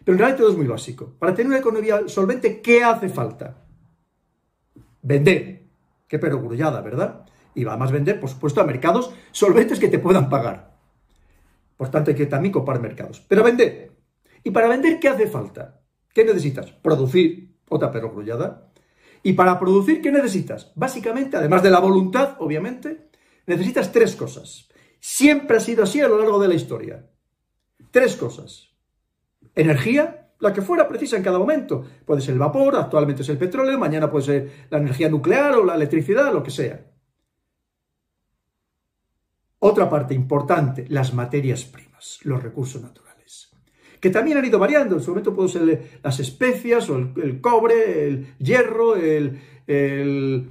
Pero en realidad todo es muy básico. Para tener una economía solvente, ¿qué hace falta? Vender. Qué perogrullada, ¿verdad? Y va a más vender, por supuesto, a mercados solventes que te puedan pagar. Por tanto, hay que también comprar mercados. Pero vender. ¿Y para vender qué hace falta? ¿Qué necesitas? Producir. Otra perogrullada. ¿Y para producir qué necesitas? Básicamente, además de la voluntad, obviamente, necesitas tres cosas. Siempre ha sido así a lo largo de la historia. Tres cosas energía, la que fuera precisa en cada momento. Puede ser el vapor, actualmente es el petróleo, mañana puede ser la energía nuclear o la electricidad, lo que sea. Otra parte importante, las materias primas, los recursos naturales, que también han ido variando. En su momento pueden ser las especias o el, cobre, el hierro, el, el,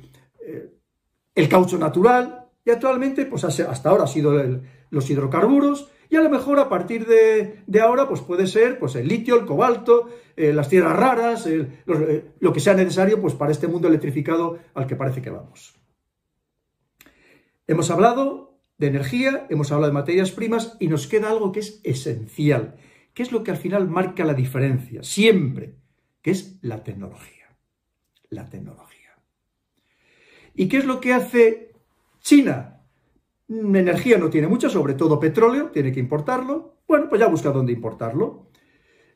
caucho natural, y actualmente, pues hasta ahora ha sido los hidrocarburos, Y a lo mejor a partir de, ahora, pues puede ser pues, el litio, el cobalto, eh, las tierras raras, eh, lo que sea necesario pues, para este mundo electrificado al que parece que vamos. Hemos hablado de energía, hemos hablado de materias primas y nos queda algo que es esencial, que es lo que al final marca la diferencia, siempre, que es la tecnología. La tecnología. ¿Y qué es lo que hace China? Mm, energía no tiene mucha, sobre todo petróleo, tiene que importarlo. Bueno, pues ya busca dónde importarlo.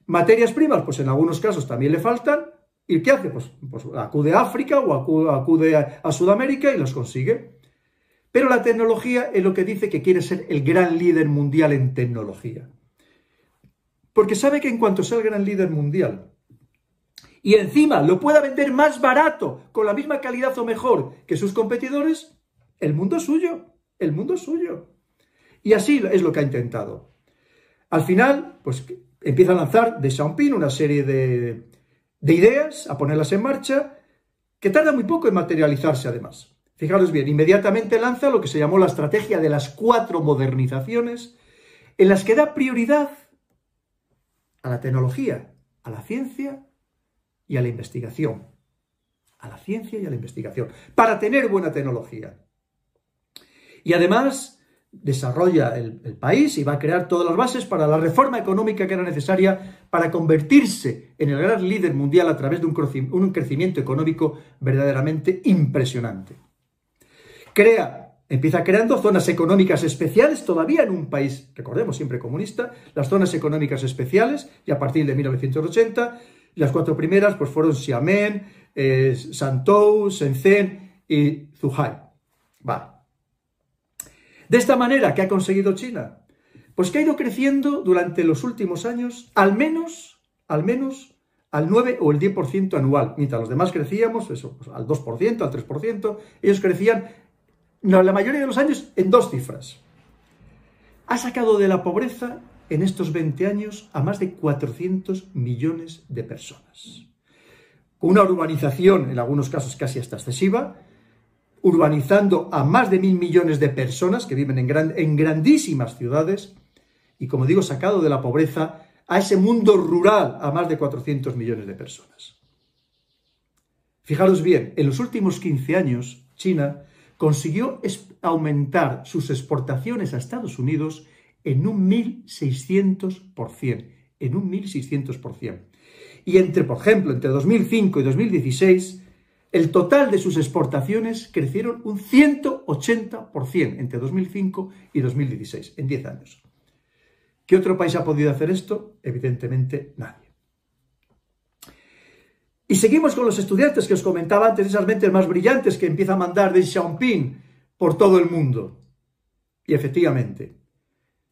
Materias primas, pues en algunos casos también le faltan. ¿Y qué hace? Pues, pues acude a África o acude a Sudamérica y los consigue. Pero la tecnología es lo que dice que quiere ser el gran líder mundial en tecnología. Porque sabe que en cuanto sea el gran líder mundial y encima lo pueda vender más barato, con la misma calidad o mejor que sus competidores, el mundo es suyo, el mundo es suyo. Y así es lo que ha intentado. Al final, pues empieza a lanzar de Xiaoping una serie de, de ideas, a ponerlas en marcha, que tarda muy poco en materializarse además. Fijaros bien, inmediatamente lanza lo que se llamó la estrategia de las cuatro modernizaciones, en las que da prioridad a la tecnología, a la ciencia y a la investigación. A la ciencia y a la investigación, para tener buena tecnología. Y además desarrolla el, país y va a crear todas las bases para la reforma económica que era necesaria para convertirse en el gran líder mundial a través de un crecimiento económico verdaderamente impresionante. Crea, empieza creando zonas económicas especiales, todavía en un país, recordemos, siempre comunista, las zonas económicas especiales, y a partir de 1980, las cuatro primeras pues fueron Xiamen, eh, Shenzhen y Zhuhai. Va. De esta manera, ¿qué ha conseguido China? Pues que ha ido creciendo durante los últimos años, al menos, al menos, al 9 o el 10% anual, mientras los demás crecíamos, eso, pues, al 2%, al 3%, ellos crecían no, la mayoría de los años en dos cifras. Ha sacado de la pobreza en estos 20 años a más de 400 millones de personas. Con una urbanización, en algunos casos casi hasta excesiva, urbanizando a más de mil millones de personas que viven en, en grandísimas ciudades y, como digo, sacado de la pobreza a ese mundo rural a más de 400 millones de personas. Fijaros bien, en los últimos 15 años, China consiguió aumentar sus exportaciones a Estados Unidos en un 1.600%, en un 1.600%. Y entre, por ejemplo, entre 2005 y 2016, el total de sus exportaciones crecieron un 180% entre 2005 y 2016, en 10 años. ¿Qué otro país ha podido hacer esto? Evidentemente nadie. Y seguimos con los estudiantes que os comentaba antes, esas mentes más brillantes que empieza a mandar de Xiaoping por todo el mundo. Y efectivamente,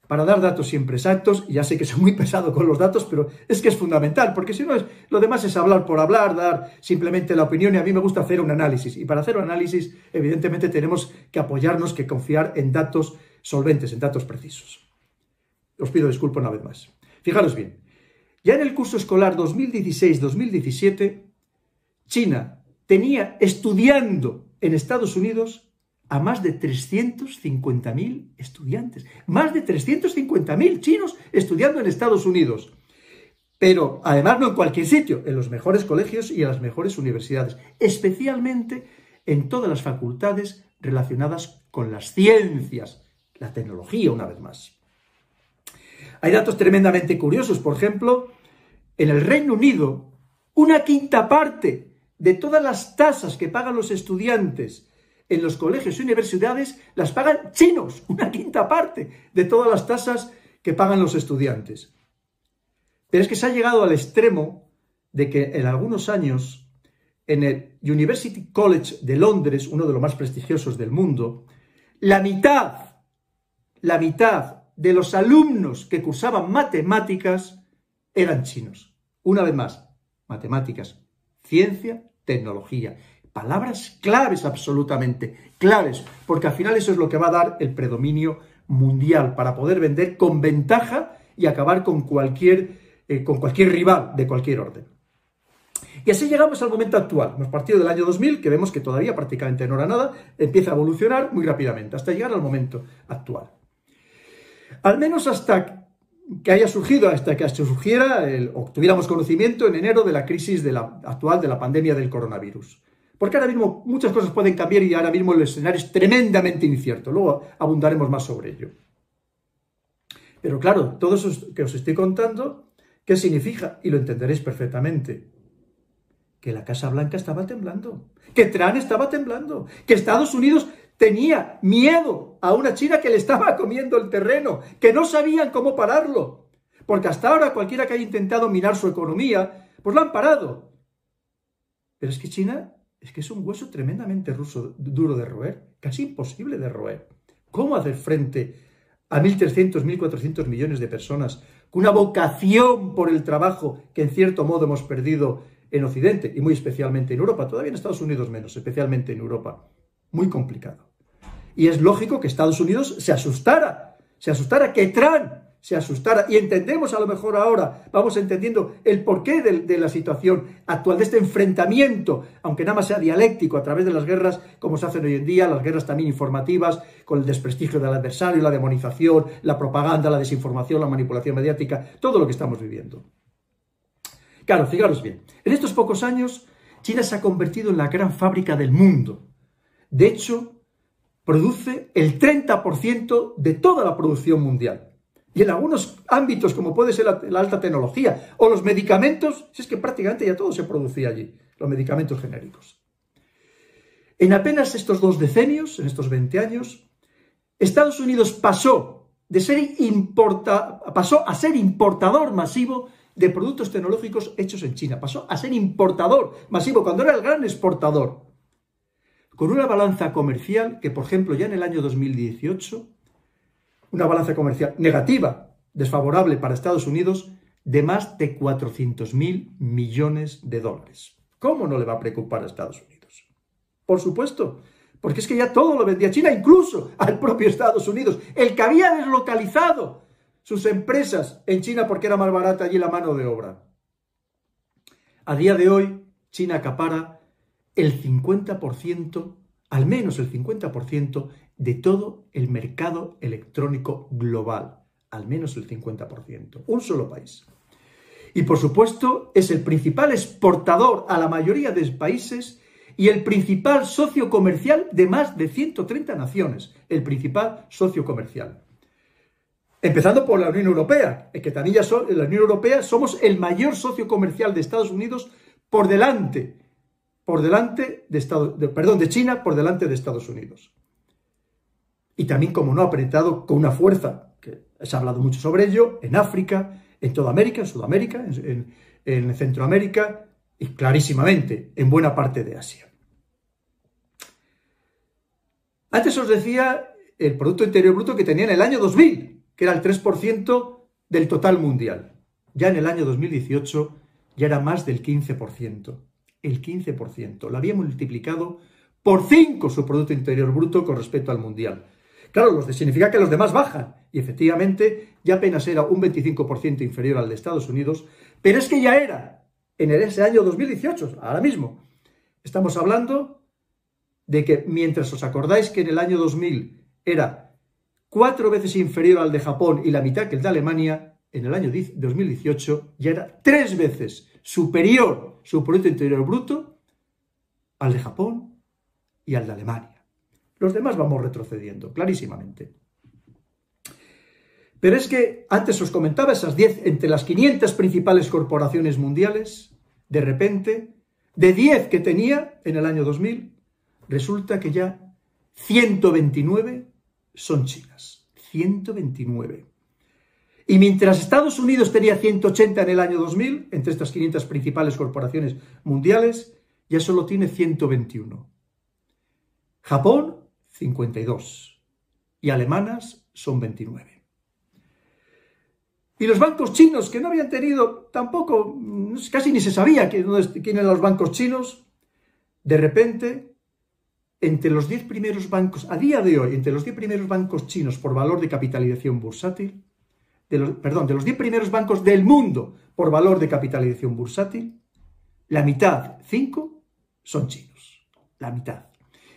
para dar datos siempre exactos, y ya sé que soy muy pesado con los datos, pero es que es fundamental, porque si no es, lo demás es hablar por hablar, dar simplemente la opinión, y a mí me gusta hacer un análisis. Y para hacer un análisis, evidentemente tenemos que apoyarnos, que confiar en datos solventes, en datos precisos. Os pido disculpas una vez más. Fijaros bien, ya en el curso escolar 2016-2017, China tenía estudiando en Estados Unidos a más de 350.000 estudiantes. Más de 350.000 chinos estudiando en Estados Unidos. Pero además no en cualquier sitio, en los mejores colegios y en las mejores universidades, especialmente en todas las facultades relacionadas con las ciencias, la tecnología una vez más. Hay datos tremendamente curiosos, por ejemplo, en el Reino Unido, una quinta parte de todas las tasas que pagan los estudiantes en los colegios y universidades las pagan chinos, una quinta parte de todas las tasas que pagan los estudiantes. Pero es que se ha llegado al extremo de que en algunos años en el University College de Londres, uno de los más prestigiosos del mundo, la mitad, la mitad de los alumnos que cursaban matemáticas eran chinos. Una vez más, matemáticas, ciencia, tecnología. Palabras claves absolutamente, claves, porque al final eso es lo que va a dar el predominio mundial para poder vender con ventaja y acabar con cualquier, eh, con cualquier rival de cualquier orden. Y así llegamos al momento actual. Hemos partido del año 2000, que vemos que todavía prácticamente no era nada, empieza a evolucionar muy rápidamente, hasta llegar al momento actual. Al menos hasta que haya surgido, hasta que surgiera el, o tuviéramos conocimiento en enero de la crisis de la, actual de la pandemia del coronavirus. Porque ahora mismo muchas cosas pueden cambiar y ahora mismo el escenario es tremendamente incierto. Luego abundaremos más sobre ello. Pero claro, todo eso que os estoy contando, ¿qué significa? Y lo entenderéis perfectamente. Que la Casa Blanca estaba temblando, que Trump estaba temblando, que Estados Unidos tenía miedo a una China que le estaba comiendo el terreno, que no sabían cómo pararlo. Porque hasta ahora cualquiera que haya intentado minar su economía, pues lo han parado. Pero es que China es que es un hueso tremendamente ruso, duro de roer, casi imposible de roer. ¿Cómo hacer frente a 1.300, 1.400 millones de personas con una vocación por el trabajo que en cierto modo hemos perdido en Occidente y muy especialmente en Europa, todavía en Estados Unidos menos, especialmente en Europa? Muy complicado. Y es lógico que Estados Unidos se asustara, se asustara que Trump se asustara. Y entendemos a lo mejor ahora, vamos entendiendo el porqué de, la situación actual, de este enfrentamiento, aunque nada más sea dialéctico a través de las guerras, como se hacen hoy en día, las guerras también informativas, con el desprestigio del adversario, la demonización, la propaganda, la desinformación, la manipulación mediática, todo lo que estamos viviendo. Claro, fijaros bien, en estos pocos años, China se ha convertido en la gran fábrica del mundo. De hecho, produce el 30% de toda la producción mundial. Y en algunos ámbitos, como puede ser la, alta tecnología o los medicamentos, es que prácticamente ya todo se producía allí, los medicamentos genéricos. En apenas estos dos decenios, en estos 20 años, Estados Unidos pasó, de ser pasó a ser importador masivo de productos tecnológicos hechos en China. Pasó a ser importador masivo cuando era el gran exportador. Con una balanza comercial que, por ejemplo, ya en el año 2018 una balanza comercial negativa, desfavorable para Estados Unidos, de más de 400.000 millones de dólares. ¿Cómo no le va a preocupar a Estados Unidos? Por supuesto, porque es que ya todo lo vendía China, incluso al propio Estados Unidos, el que había deslocalizado sus empresas en China porque era más barata allí la mano de obra. A día de hoy, China acapara el 50%, al menos el 50% de todo el mercado electrónico global, al menos el 50%, un solo país. Y por supuesto es el principal exportador a la mayoría de países y el principal socio comercial de más de 130 naciones, el principal socio comercial. Empezando por la Unión Europea, que también ya la Unión Europea somos el mayor socio comercial de Estados Unidos por delante, por delante de, de China, por delante de Estados Unidos y también, como no, apretado con una fuerza, que se ha hablado mucho sobre ello, en África, en toda América, en Sudamérica, en, Centroamérica y clarísimamente en buena parte de Asia. Antes os decía el Producto Interior Bruto que tenía en el año 2000, que era el 3% del total mundial. Ya en el año 2018 ya era más del 15%. El 15%. Lo había multiplicado por 5 su Producto Interior Bruto con respecto al mundial. Claro, significa que los demás bajan. Y efectivamente, ya apenas era un 25% inferior al de Estados Unidos, pero es que ya era en ese año 2018, ahora mismo. Estamos hablando de que mientras os acordáis que en el año 2000 era cuatro veces inferior al de Japón y la mitad que el de Alemania, en el año 2018 ya era tres veces superior su Producto Interior Bruto al de Japón y al de Alemania. Los demás vamos retrocediendo, clarísimamente. Pero es que antes os comentaba esas 10, entre las 500 principales corporaciones mundiales, de repente, de 10 que tenía en el año 2000, resulta que ya 129 son chinas. 129. Y mientras Estados Unidos tenía 180 en el año 2000, entre estas 500 principales corporaciones mundiales, ya solo tiene 121. Japón 52 y alemanas son 29. Y los bancos chinos, que no habían tenido tampoco, casi ni se sabía quiénes eran los bancos chinos, de repente, entre los 10 primeros bancos, a día de hoy, entre los 10 primeros bancos chinos por valor de capitalización bursátil, de los, perdón, de los 10 primeros bancos del mundo por valor de capitalización bursátil, la mitad, 5, son chinos. La mitad.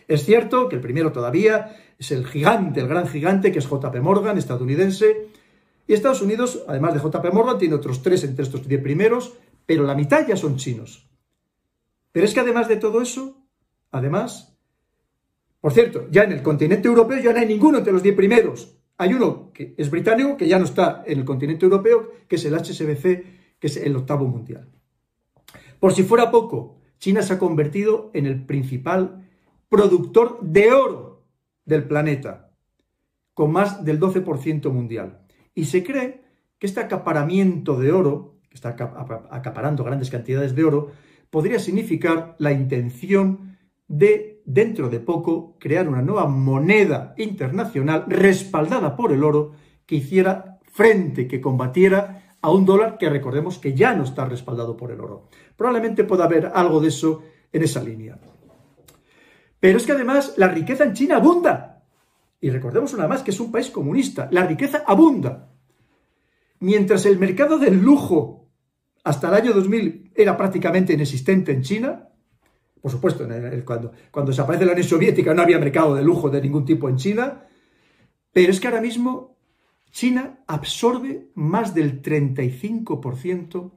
Es cierto que el primero todavía es el gigante, el gran gigante, que es JP Morgan, estadounidense, y Estados Unidos, además de JP Morgan, tiene otros tres entre estos diez primeros, pero la mitad ya son chinos. Pero es que además de todo eso, además, por cierto, ya en el continente europeo ya no hay ninguno entre los diez primeros. Hay uno que es británico, que ya no está en el continente europeo, que es el HSBC, que es el octavo mundial. Por si fuera poco, China se ha convertido en el principal productor de oro del planeta, con más del 12% mundial. Y se cree que este acaparamiento de oro, que está acaparando grandes cantidades de oro, podría significar la intención de, dentro de poco, crear una nueva moneda internacional respaldada por el oro que hiciera frente, que combatiera a un dólar que recordemos que ya no está respaldado por el oro. Probablemente pueda haber algo de eso en esa línea. Pero es que además la riqueza en China abunda. Y recordemos una más que es un país comunista. La riqueza abunda. Mientras el mercado del lujo hasta el año 2000 era prácticamente inexistente en China, por supuesto, cuando, cuando desaparece la Unión Soviética no había mercado de lujo de ningún tipo en China, pero es que ahora mismo China absorbe más del 35%,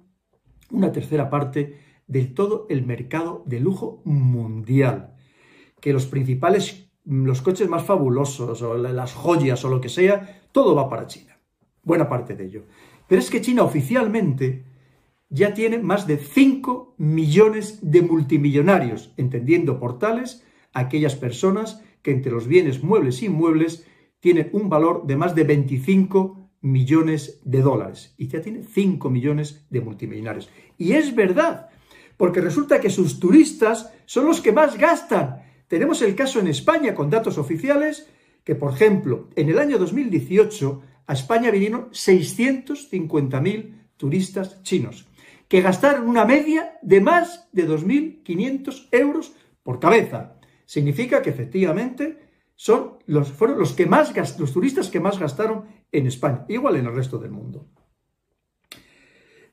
una tercera parte de todo el mercado de lujo mundial. Que los principales, los coches más fabulosos, o las joyas o lo que sea, todo va para China. Buena parte de ello. Pero es que China oficialmente ya tiene más de 5 millones de multimillonarios, entendiendo por tales aquellas personas que entre los bienes muebles e inmuebles tienen un valor de más de 25 millones de dólares. Y ya tiene 5 millones de multimillonarios. Y es verdad, porque resulta que sus turistas son los que más gastan. Tenemos el caso en España con datos oficiales que, por ejemplo, en el año 2018 a España vinieron 650.000 turistas chinos que gastaron una media de más de 2.500 euros por cabeza. Significa que efectivamente son los, fueron los, que más, los turistas que más gastaron en España, igual en el resto del mundo.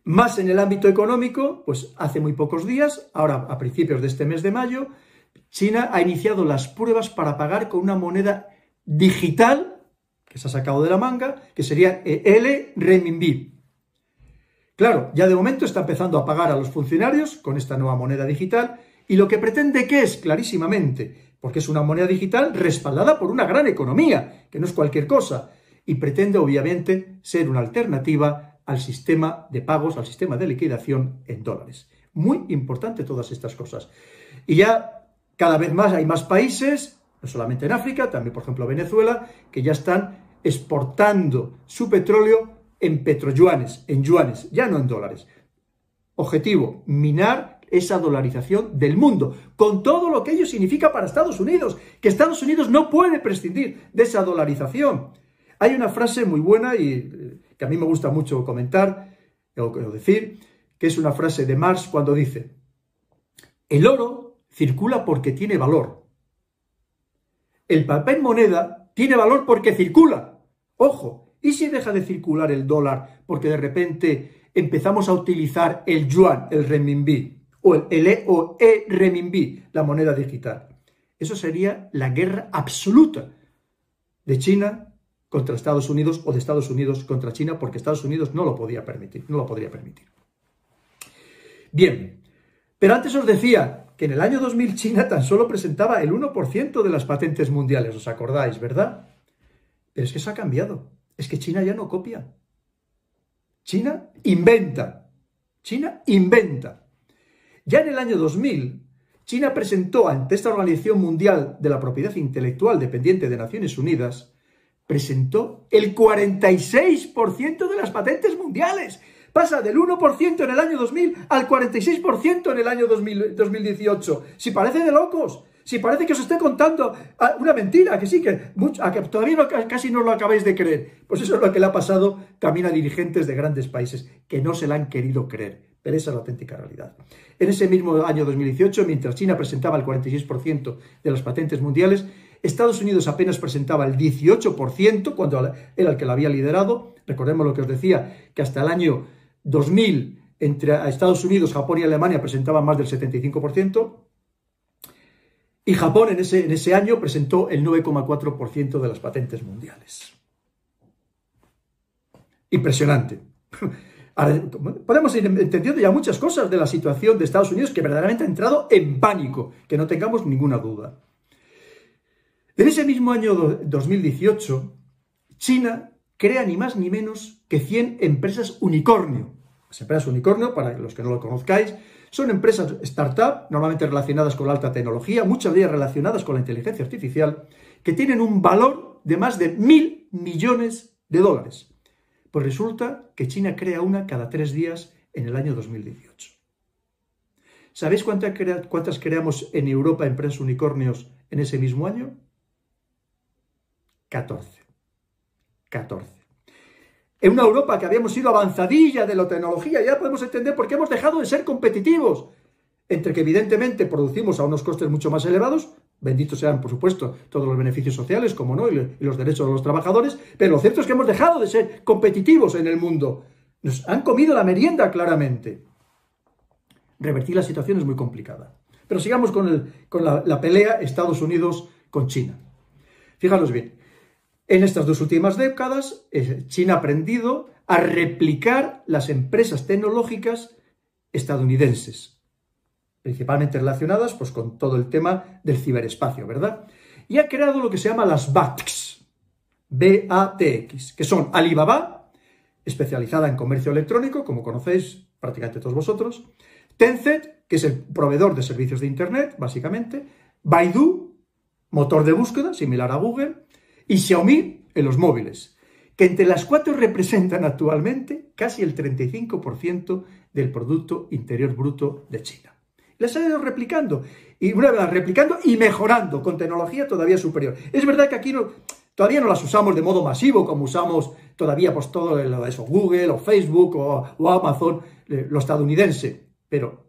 Más en el ámbito económico, pues hace muy pocos días, ahora a principios de este mes de mayo, China ha iniciado las pruebas para pagar con una moneda digital que se ha sacado de la manga, que sería el renminbi. Claro, ya de momento está empezando a pagar a los funcionarios con esta nueva moneda digital y lo que pretende que es clarísimamente, porque es una moneda digital respaldada por una gran economía, que no es cualquier cosa, y pretende obviamente ser una alternativa al sistema de pagos, al sistema de liquidación en dólares. Muy importante todas estas cosas. Y ya cada vez más hay más países, no solamente en África, también por ejemplo Venezuela, que ya están exportando su petróleo en petroyuanes, en yuanes, ya no en dólares. Objetivo, minar esa dolarización del mundo, con todo lo que ello significa para Estados Unidos, que Estados Unidos no puede prescindir de esa dolarización. Hay una frase muy buena y eh, que a mí me gusta mucho comentar o decir, que es una frase de Marx cuando dice, el oro circula porque tiene valor. El papel moneda tiene valor porque circula. Ojo, ¿Y si deja de circular el dólar porque de repente empezamos a utilizar el yuan, el renminbi, o el e o e renminbi, la moneda digital? Eso sería la guerra absoluta de China contra Estados Unidos o de Estados Unidos contra China porque Estados Unidos no lo podía permitir, no lo podría permitir. Bien, pero antes os decía que en el año 2000 China tan solo presentaba el 1% de las patentes mundiales, ¿os acordáis, verdad? Pero es que eso ha cambiado es que China ya no copia. China inventa. China inventa. Ya en el año 2000, China presentó ante esta Organización Mundial de la Propiedad Intelectual dependiente de Naciones Unidas, presentó el 46% de las patentes mundiales. Pasa del 1% en el año 2000 al 46% en el año 2018. Si parece de locos. Si parece que os estoy contando ah, una mentira, que sí, que, que todavía casi no lo acabáis de creer. Pues eso es lo que le ha pasado también a dirigentes de grandes países, que no se la han querido creer. Pero esa es la auténtica realidad. En ese mismo año 2018, mientras China presentaba el 46% de las patentes mundiales, Estados Unidos apenas presentaba el 18%, cuando era el que la había liderado. Recordemos lo que os decía, que hasta el año 2000, entre Estados Unidos, Japón y Alemania presentaban más del 75%. Y Japón en ese, en ese año presentó el 9,4% de las patentes mundiales. Impresionante. podemos ir entendiendo ya muchas cosas de la situación de Estados Unidos que verdaderamente ha entrado en pánico, que no tengamos ninguna duda. En ese mismo año 2018, China crea ni más ni menos que 100 empresas unicornio. Las empresas unicornio, para los que no lo conozcáis, son empresas startup, normalmente relacionadas con la alta tecnología, muchas de ellas relacionadas con la inteligencia artificial, que tienen un valor de más de mil millones de dólares. Pues resulta que China crea una cada tres días en el año 2018. ¿Sabéis cuántas, cuántas creamos en Europa empresas unicornios en ese mismo año? 14. 14. En una Europa que habíamos sido avanzadilla de la tecnología, ya podemos entender por qué hemos dejado de ser competitivos. Entre que evidentemente producimos a unos costes mucho más elevados, benditos sean, por supuesto, todos los beneficios sociales, como no, y los derechos de los trabajadores, pero lo cierto es que hemos dejado de ser competitivos en el mundo. Nos han comido la merienda claramente. Revertir la situación es muy complicada. Pero sigamos con, la, la pelea Estados Unidos con China. Fijaros bien, en estas dos últimas décadas, eh, China ha aprendido a replicar las empresas tecnológicas estadounidenses, principalmente relacionadas pues, con todo el tema del ciberespacio, ¿verdad? Y ha creado lo que se llama las BATX, B-A-T-X, que son Alibaba, especializada en comercio electrónico, como conocéis prácticamente todos vosotros, Tencent, que es el proveedor de servicios de Internet, básicamente, Baidu, motor de búsqueda, similar a Google, y Xiaomi en los móviles, que entre las cuatro representan actualmente casi el 35% del Producto Interior Bruto de China. Las ha ido replicando, y una vez replicando y mejorando con tecnología todavía superior. Es verdad que aquí todavía no las usamos de modo masivo, como usamos todavía pues, todo eso, Google o Facebook o, o Amazon, eh, lo estadounidense, pero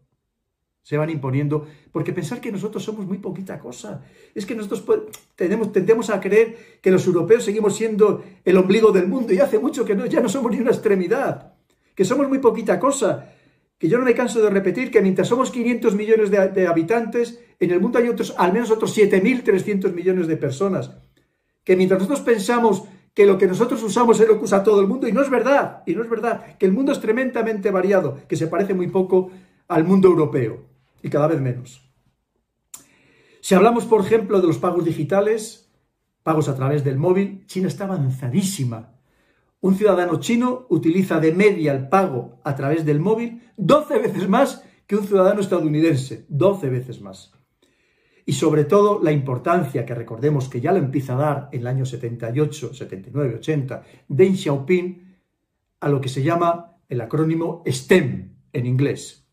se van imponiendo, porque pensar que nosotros somos muy poquita cosa. Es que nosotros tenemos, tendemos a creer que los europeos seguimos siendo el ombligo del mundo y hace mucho que no, ya no somos ni una extremidad, que somos muy poquita cosa, que yo no me canso de repetir que mientras somos 500 millones de, habitantes, en el mundo hay otros, al menos otros 7.300 millones de personas, que mientras nosotros pensamos que lo que nosotros usamos es lo que usa todo el mundo, y no es verdad, y no es verdad, que el mundo es tremendamente variado, que se parece muy poco al mundo europeo y cada vez menos. Si hablamos, por ejemplo, de los pagos digitales, pagos a través del móvil, China está avanzadísima. Un ciudadano chino utiliza de media el pago a través del móvil 12 veces más que un ciudadano estadounidense, 12 veces más. Y sobre todo la importancia que recordemos que ya lo empieza a dar en el año 78, 79, 80, Deng Xiaoping a lo que se llama el acrónimo STEM en inglés.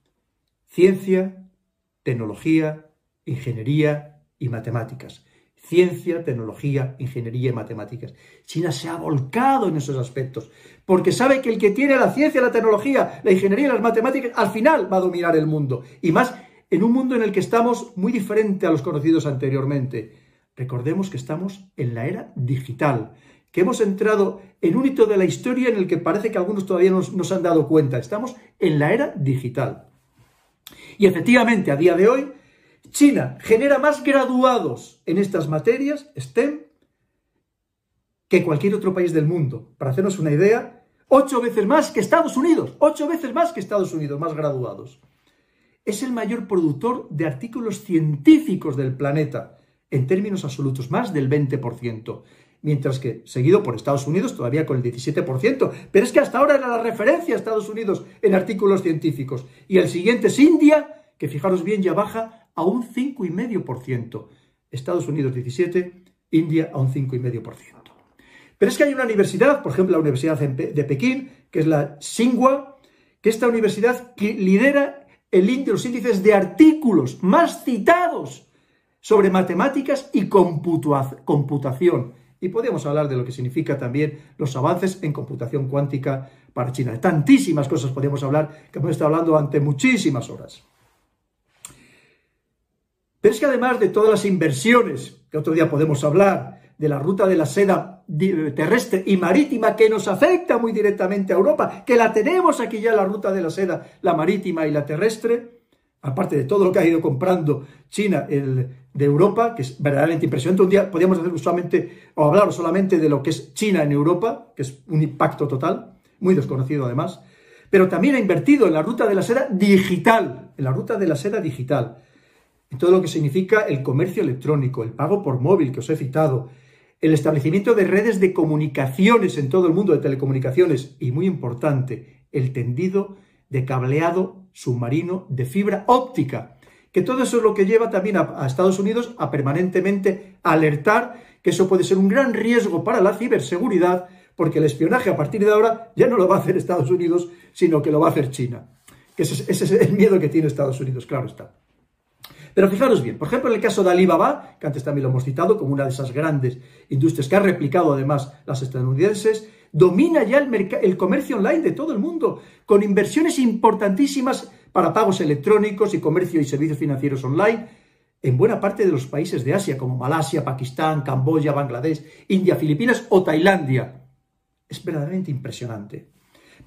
Ciencia, tecnología, ingeniería y matemáticas. Ciencia, tecnología, ingeniería y matemáticas. China se ha volcado en esos aspectos, porque sabe que el que tiene la ciencia, la tecnología, la ingeniería y las matemáticas, al final va a dominar el mundo. Y más en un mundo en el que estamos muy diferente a los conocidos anteriormente. Recordemos que estamos en la era digital, que hemos entrado en un hito de la historia en el que parece que algunos todavía no nos han dado cuenta. Estamos en la era digital. Y efectivamente, a día de hoy, China genera más graduados en estas materias, STEM, que cualquier otro país del mundo. Para hacernos una idea, ocho veces más que Estados Unidos, ocho veces más que Estados Unidos, más graduados. Es el mayor productor de artículos científicos del planeta, en términos absolutos, más del 20% mientras que seguido por Estados Unidos todavía con el 17%, pero es que hasta ahora era la referencia a Estados Unidos en artículos científicos. Y el siguiente es India, que fijaros bien ya baja a un 5,5%. Estados Unidos 17, India a un 5,5%. Pero es que hay una universidad, por ejemplo la Universidad de Pekín, que es la Tsinghua, que esta universidad lidera el, los índices de artículos más citados sobre matemáticas y computación y podríamos hablar de lo que significa también los avances en computación cuántica para China. Tantísimas cosas podríamos hablar que hemos estado hablando ante muchísimas horas. Pero es que además de todas las inversiones, que otro día podemos hablar, de la ruta de la seda terrestre y marítima que nos afecta muy directamente a Europa, que la tenemos aquí ya la ruta de la seda, la marítima y la terrestre, aparte de todo lo que ha ido comprando China de Europa, que es verdaderamente impresionante. Un día podríamos hacer solamente, o hablar solamente de lo que es China en Europa, que es un impacto total, muy desconocido además, pero también ha invertido en la ruta de la seda digital, en la ruta de la seda digital, en todo lo que significa el comercio electrónico, el pago por móvil que os he citado, el establecimiento de redes de comunicaciones en todo el mundo de telecomunicaciones y, muy importante, el tendido de cableado submarino de fibra óptica, que todo eso es lo que lleva también a, Estados Unidos a permanentemente alertar que eso puede ser un gran riesgo para la ciberseguridad, porque el espionaje a partir de ahora ya no lo va a hacer Estados Unidos, sino que lo va a hacer China. Que ese es el miedo que tiene Estados Unidos, claro está. Pero fijaros bien, por ejemplo, en el caso de Alibaba, que antes también lo hemos citado como una de esas grandes industrias que ha replicado además las estadounidenses, domina ya el, el comercio online de todo el mundo, con inversiones importantísimas para pagos electrónicos y comercio y servicios financieros online en buena parte de los países de Asia, como Malasia, Pakistán, Camboya, Bangladesh, India, Filipinas o Tailandia. Es verdaderamente impresionante.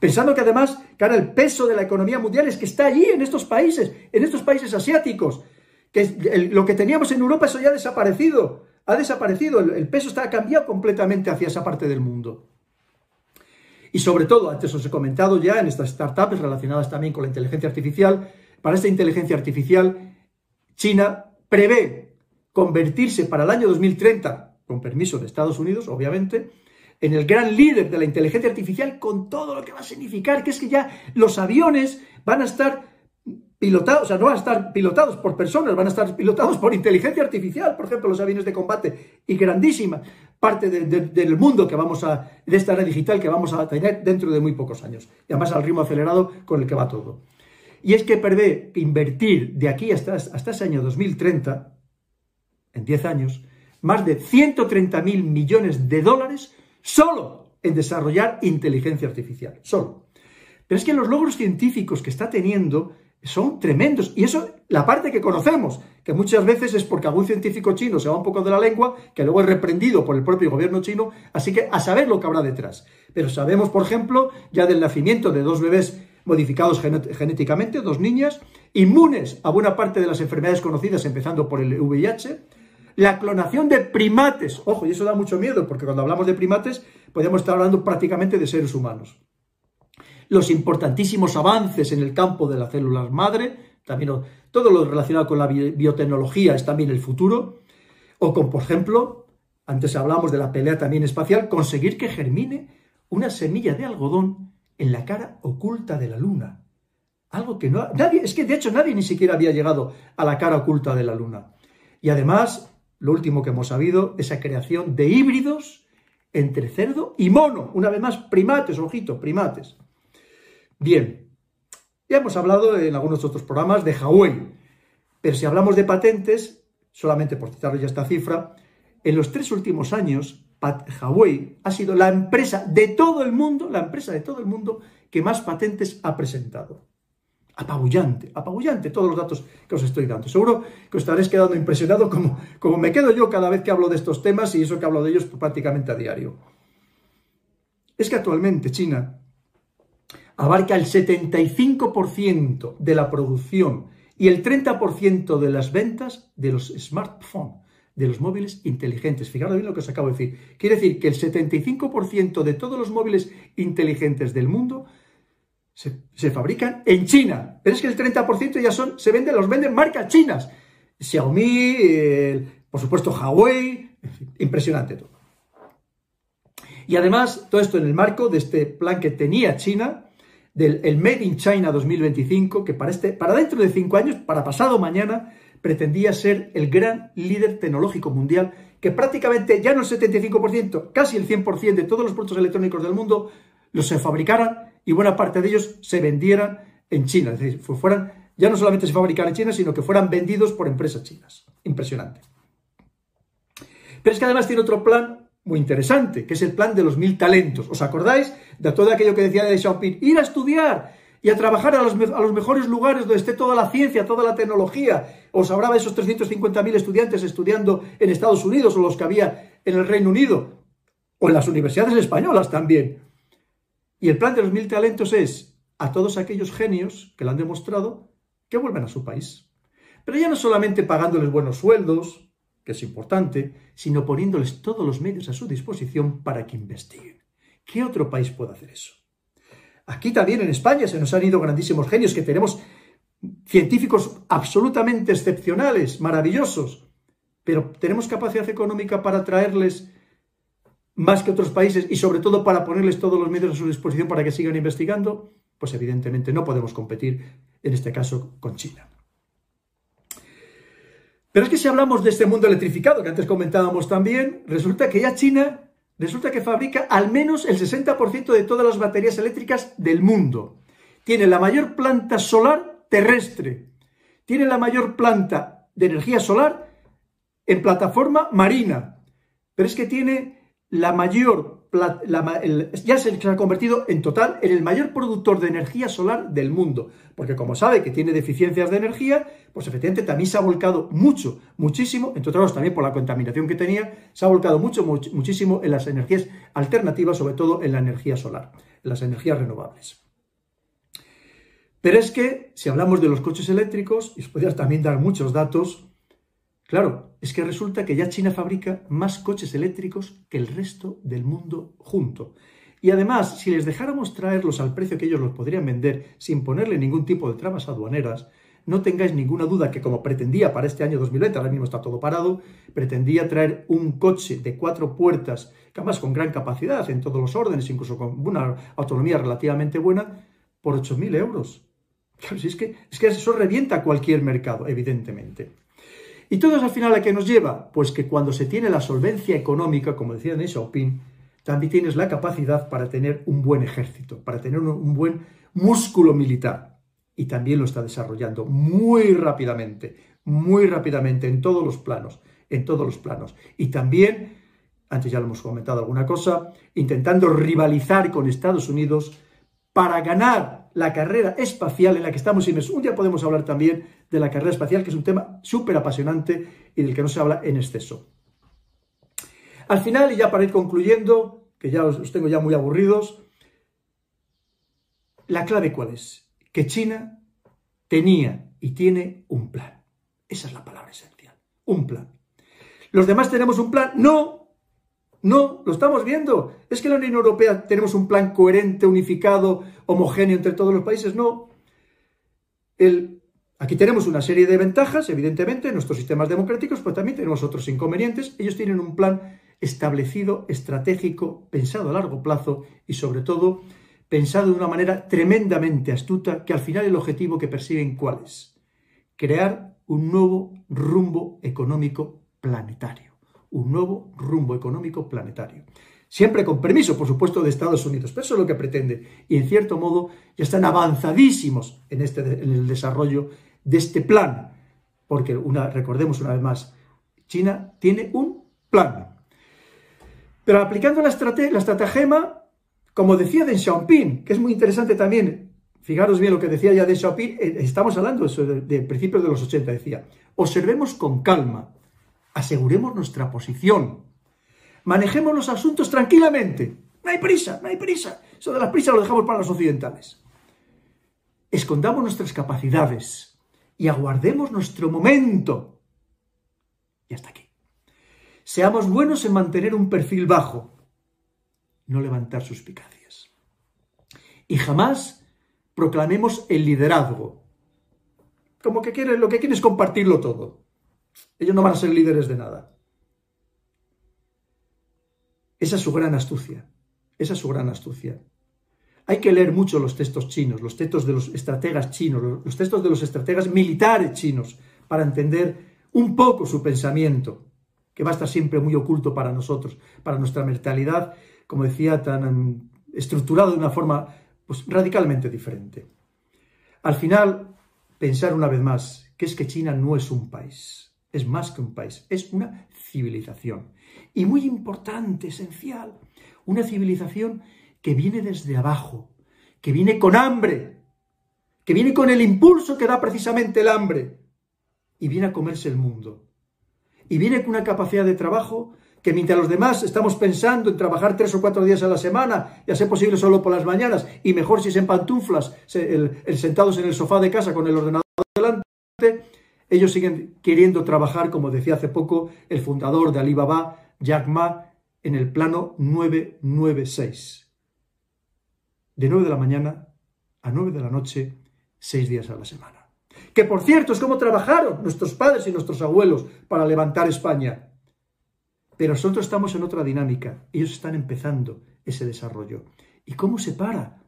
Pensando que además, cara, el peso de la economía mundial es que está allí, en estos países, en estos países asiáticos, que lo que teníamos en Europa, eso ya ha desaparecido, ha desaparecido, el, peso está cambiado completamente hacia esa parte del mundo. Y sobre todo, antes os he comentado ya en estas startups relacionadas también con la inteligencia artificial, para esta inteligencia artificial, China prevé convertirse para el año 2030, con permiso de Estados Unidos, obviamente, en el gran líder de la inteligencia artificial con todo lo que va a significar, que es que ya los aviones van a estar pilotados, o sea, no van a estar pilotados por personas, van a estar pilotados por inteligencia artificial, por ejemplo, los aviones de combate, y grandísima parte del mundo que vamos a, de esta era digital que vamos a tener dentro de muy pocos años, y además al ritmo acelerado con el que va todo. Y es que prevé invertir de aquí hasta, hasta ese año 2030, en 10 años, más de 130 mil millones de dólares solo en desarrollar inteligencia artificial, solo. Pero es que los logros científicos que está teniendo son tremendos. Y eso, la parte que conocemos, que muchas veces es porque algún científico chino se va un poco de la lengua, que luego es reprendido por el propio gobierno chino, así que a saber lo que habrá detrás. Pero sabemos, por ejemplo, ya del nacimiento de dos bebés modificados genéticamente, dos niñas, inmunes a buena parte de las enfermedades conocidas, empezando por el VIH, la clonación de primates, ojo, y eso da mucho miedo, porque cuando hablamos de primates podemos estar hablando prácticamente de seres humanos los importantísimos avances en el campo de las células madre, también todo lo relacionado con la biotecnología es también el futuro, o con, por ejemplo, antes hablamos de la pelea también espacial, conseguir que germine una semilla de algodón en la cara oculta de la luna. Algo que no... Nadie, es que de hecho nadie ni siquiera había llegado a la cara oculta de la luna. Y además, lo último que hemos sabido, esa creación de híbridos entre cerdo y mono. Una vez más, primates, ojito, primates. Bien, ya hemos hablado en algunos otros programas de Huawei, pero si hablamos de patentes, solamente por citarles ya esta cifra, en los tres últimos años, Huawei ha sido la empresa de todo el mundo, la empresa de todo el mundo que más patentes ha presentado. Apabullante, apabullante todos los datos que os estoy dando. Seguro que os estaréis quedando impresionado como, como me quedo yo cada vez que hablo de estos temas y eso que hablo de ellos prácticamente a diario. Es que actualmente China abarca el 75% de la producción y el 30% de las ventas de los smartphones, de los móviles inteligentes. Fijaros bien lo que os acabo de decir. Quiere decir que el 75% de todos los móviles inteligentes del mundo se, fabrican en China. Pero es que el 30% ya son, se venden, los venden marcas chinas. Xiaomi, por supuesto Huawei, impresionante todo. Y además, todo esto en el marco de este plan que tenía China, del el Made in China 2025, que para, este, para dentro de cinco años, para pasado mañana, pretendía ser el gran líder tecnológico mundial, que prácticamente ya no el 75%, casi el 100% de todos los productos electrónicos del mundo los se fabricaran y buena parte de ellos se vendieran en China. Es decir, fueran, ya no solamente se fabricaran en China, sino que fueran vendidos por empresas chinas. Impresionante. Pero es que además tiene otro plan muy interesante, que es el plan de los mil talentos. ¿Os acordáis de todo aquello que decía de Xiaoping? Ir a estudiar y a trabajar a los, a los, mejores lugares donde esté toda la ciencia, toda la tecnología. Os hablaba de esos 350.000 estudiantes estudiando en Estados Unidos o los que había en el Reino Unido, o en las universidades españolas también. Y el plan de los mil talentos es a todos aquellos genios que lo han demostrado, que vuelvan a su país. Pero ya no solamente pagándoles buenos sueldos, que es importante, sino poniéndoles todos los medios a su disposición para que investiguen. ¿Qué otro país puede hacer eso? Aquí también en España se nos han ido grandísimos genios, que tenemos científicos absolutamente excepcionales, maravillosos, pero tenemos capacidad económica para traerles más que otros países y sobre todo para ponerles todos los medios a su disposición para que sigan investigando, pues evidentemente no podemos competir en este caso con China. Pero es que si hablamos de este mundo electrificado que antes comentábamos también, resulta que ya China resulta que fabrica al menos el 60% de todas las baterías eléctricas del mundo. Tiene la mayor planta solar terrestre. Tiene la mayor planta de energía solar en plataforma marina. Pero es que tiene la mayor, ya se ha convertido en total en el mayor productor de energía solar del mundo, porque como sabe que tiene deficiencias de energía, pues efectivamente también se ha volcado mucho, muchísimo, entre otros también por la contaminación que tenía, se ha volcado mucho, muchísimo en las energías alternativas, sobre todo en la energía solar, en las energías renovables. Pero es que, si hablamos de los coches eléctricos, y os podría también dar muchos datos, Claro, es que resulta que ya China fabrica más coches eléctricos que el resto del mundo junto. Y además, si les dejáramos traerlos al precio que ellos los podrían vender sin ponerle ningún tipo de trabas aduaneras, no tengáis ninguna duda que como pretendía para este año 2020, ahora mismo está todo parado, pretendía traer un coche de cuatro puertas, que además con gran capacidad en todos los órdenes, incluso con una autonomía relativamente buena, por 8.000 euros. Claro, si es que, es que eso revienta cualquier mercado, evidentemente. ¿Y todo eso al final a qué nos lleva? Pues que cuando se tiene la solvencia económica, como decía Deng Xiaoping, también tienes la capacidad para tener un buen ejército, para tener un buen músculo militar. Y también lo está desarrollando muy rápidamente, muy rápidamente en todos los planos, en todos los planos. Y también, antes ya lo hemos comentado alguna cosa, intentando rivalizar con Estados Unidos para ganar la carrera espacial en la que estamos inmersos. Un día podemos hablar también de la carrera espacial, que es un tema súper apasionante y del que no se habla en exceso. Al final, y ya para ir concluyendo, que ya os, tengo ya muy aburridos, la clave cuál es? Que China tenía y tiene un plan. Esa es la palabra esencial. Un plan. ¿Los demás tenemos un plan? No, no, lo estamos viendo. Es que en la Unión Europea tenemos un plan coherente, unificado, homogéneo entre todos los países. No. Aquí tenemos una serie de ventajas, evidentemente, en nuestros sistemas democráticos, pero también tenemos otros inconvenientes. Ellos tienen un plan establecido, estratégico, pensado a largo plazo y, sobre todo, pensado de una manera tremendamente astuta, que al final el objetivo que persiguen, ¿cuál es? Crear un nuevo rumbo económico planetario un nuevo rumbo económico planetario. Siempre con permiso, por supuesto, de Estados Unidos, pero eso es lo que pretende. Y en cierto modo ya están avanzadísimos en, este, en el desarrollo de este plan. Porque una, recordemos una vez más, China tiene un plan. Pero aplicando la, la estratagema, como decía Deng Xiaoping, que es muy interesante también, fijaros bien lo que decía ya Deng Xiaoping, eh, estamos hablando de, de principios de los 80, decía, observemos con calma, Aseguremos nuestra posición. Manejemos los asuntos tranquilamente. No hay prisa, no hay prisa. Eso de las prisas lo dejamos para los occidentales. Escondamos nuestras capacidades y aguardemos nuestro momento. Y hasta aquí. Seamos buenos en mantener un perfil bajo, no levantar suspicacias. Y jamás proclamemos el liderazgo. Como que quieren, lo que quieren es compartirlo todo. Ellos no van a ser líderes de nada. Esa es su gran astucia. Esa es su gran astucia. Hay que leer mucho los textos chinos, los textos de los estrategas chinos, los textos de los estrategas militares chinos, para entender un poco su pensamiento, que va a estar siempre muy oculto para nosotros, para nuestra mentalidad, como decía, tan estructurado de una forma pues, radicalmente diferente. Al final, pensar una vez más que es que China no es un país es más que un país, es una civilización. Y muy importante, esencial, una civilización que viene desde abajo, que viene con hambre, que viene con el impulso que da precisamente el hambre, y viene a comerse el mundo. Y viene con una capacidad de trabajo que mientras los demás estamos pensando en trabajar tres o cuatro días a la semana, y a ser posible solo por las mañanas, y mejor si es en pantuflas, sentados en el sofá de casa con el ordenador adelante, ellos siguen queriendo trabajar, como decía hace poco el fundador de Alibaba, Jack Ma, en el plano 996. De 9 de la mañana a 9 de la noche, seis días a la semana. Que por cierto es como trabajaron nuestros padres y nuestros abuelos para levantar España. Pero nosotros estamos en otra dinámica. Ellos están empezando ese desarrollo. ¿Y cómo se para?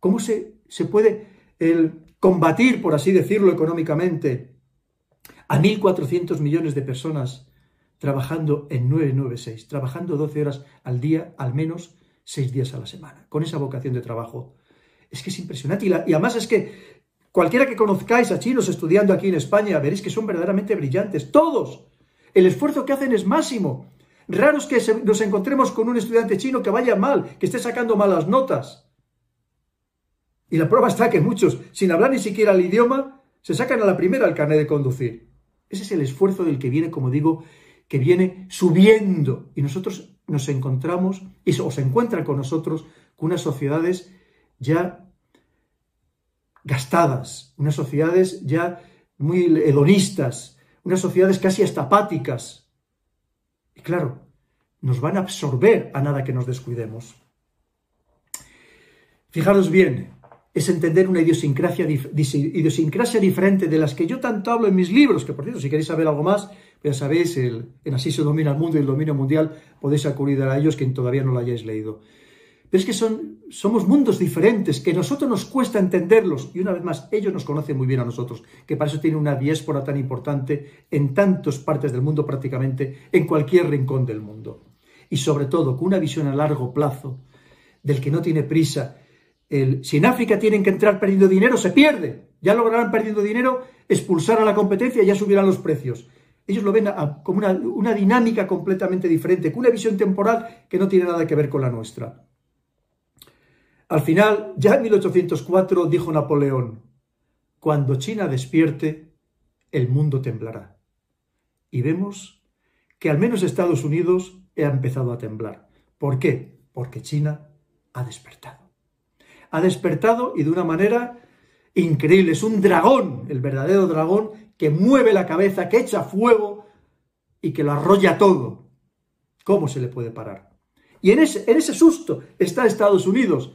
¿Cómo se, se puede el, combatir, por así decirlo, económicamente a 1.400 millones de personas trabajando en 996, trabajando 12 horas al día, al menos 6 días a la semana, con esa vocación de trabajo? Es que es impresionante. Y, y además es que cualquiera que conozcáis a chinos estudiando aquí en España, veréis que son verdaderamente brillantes. Todos. El esfuerzo que hacen es máximo. Raro es que nos encontremos con un estudiante chino que vaya mal, que esté sacando malas notas. Y la prueba está que muchos, sin hablar ni siquiera el idioma, se sacan a la primera el carnet de conducir. Ese es el esfuerzo del que viene, como digo, que viene subiendo. Y nosotros nos encontramos, y o se encuentra con nosotros, con unas sociedades ya gastadas, unas sociedades ya muy hedonistas, unas sociedades casi estapáticas, y claro, nos van a absorber a nada que nos descuidemos. Fijaros bien, es entender una idiosincrasia, idiosincrasia diferente de las que yo tanto hablo en mis libros, que por cierto, si queréis saber algo más, ya sabéis, el, en Así se domina el mundo y el dominio mundial, podéis acudir a ellos quien todavía no lo hayáis leído. Pero es que son, somos mundos diferentes, que a nosotros nos cuesta entenderlos, y una vez más, ellos nos conocen muy bien a nosotros, que para eso tienen una diáspora tan importante en tantas partes del mundo prácticamente, en cualquier rincón del mundo. Y sobre todo, con una visión a largo plazo, del que no tiene prisa. El, si en África tienen que entrar perdiendo dinero, se pierde. Ya lograrán perdiendo dinero, expulsar a la competencia y ya subirán los precios. Ellos lo ven como una, una dinámica completamente diferente, con una visión temporal que no tiene nada que ver con la nuestra. Al final, ya en 1804 dijo Napoleón, cuando China despierte, el mundo temblará. Y vemos que al menos Estados Unidos ha empezado a temblar. ¿Por qué? Porque China ha despertado. Ha despertado y de una manera increíble. Es un dragón, el verdadero dragón, que mueve la cabeza, que echa fuego y que lo arrolla todo. ¿Cómo se le puede parar? Y en ese, en ese susto está Estados Unidos,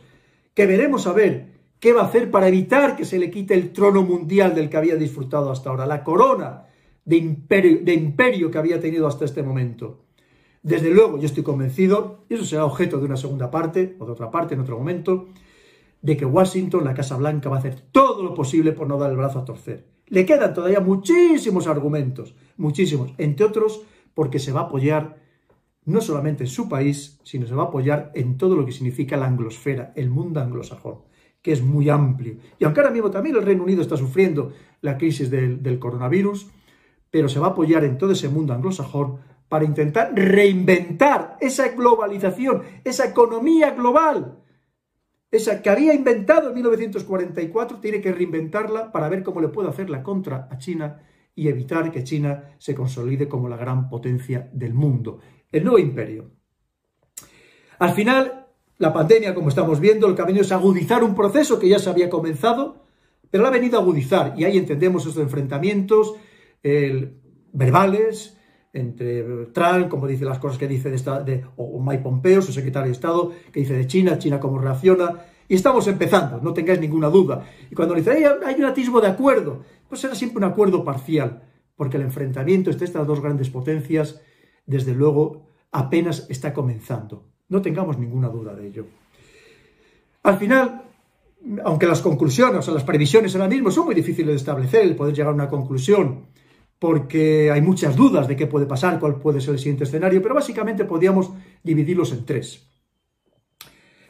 que veremos a ver qué va a hacer para evitar que se le quite el trono mundial del que había disfrutado hasta ahora, la corona de imperio, de imperio que había tenido hasta este momento. Desde luego, yo estoy convencido, y eso será objeto de una segunda parte, o de otra parte en otro momento, de que Washington, la Casa Blanca, va a hacer todo lo posible por no dar el brazo a torcer. Le quedan todavía muchísimos argumentos, muchísimos, entre otros porque se va a apoyar no solamente en su país, sino se va a apoyar en todo lo que significa la anglosfera, el mundo anglosajón, que es muy amplio. Y aunque ahora mismo también el Reino Unido está sufriendo la crisis del, del coronavirus, pero se va a apoyar en todo ese mundo anglosajón para intentar reinventar esa globalización, esa economía global, esa que había inventado en 1944, tiene que reinventarla para ver cómo le puede hacer la contra a China y evitar que China se consolide como la gran potencia del mundo el nuevo imperio. Al final, la pandemia, como estamos viendo, el camino es agudizar un proceso que ya se había comenzado, pero lo ha venido a agudizar y ahí entendemos estos enfrentamientos verbales entre Trump, como dice las cosas que dice de, esta, de o Mike Pompeo, su secretario de Estado, que dice de China, China cómo reacciona, y estamos empezando, no tengáis ninguna duda. Y cuando dice, hay, un atisbo de acuerdo, pues será siempre un acuerdo parcial, porque el enfrentamiento entre estas dos grandes potencias desde luego, apenas está comenzando. No tengamos ninguna duda de ello. Al final, aunque las conclusiones o las previsiones ahora mismo son muy difíciles de establecer, el poder llegar a una conclusión, porque hay muchas dudas de qué puede pasar, cuál puede ser el siguiente escenario, pero básicamente podríamos dividirlos en tres.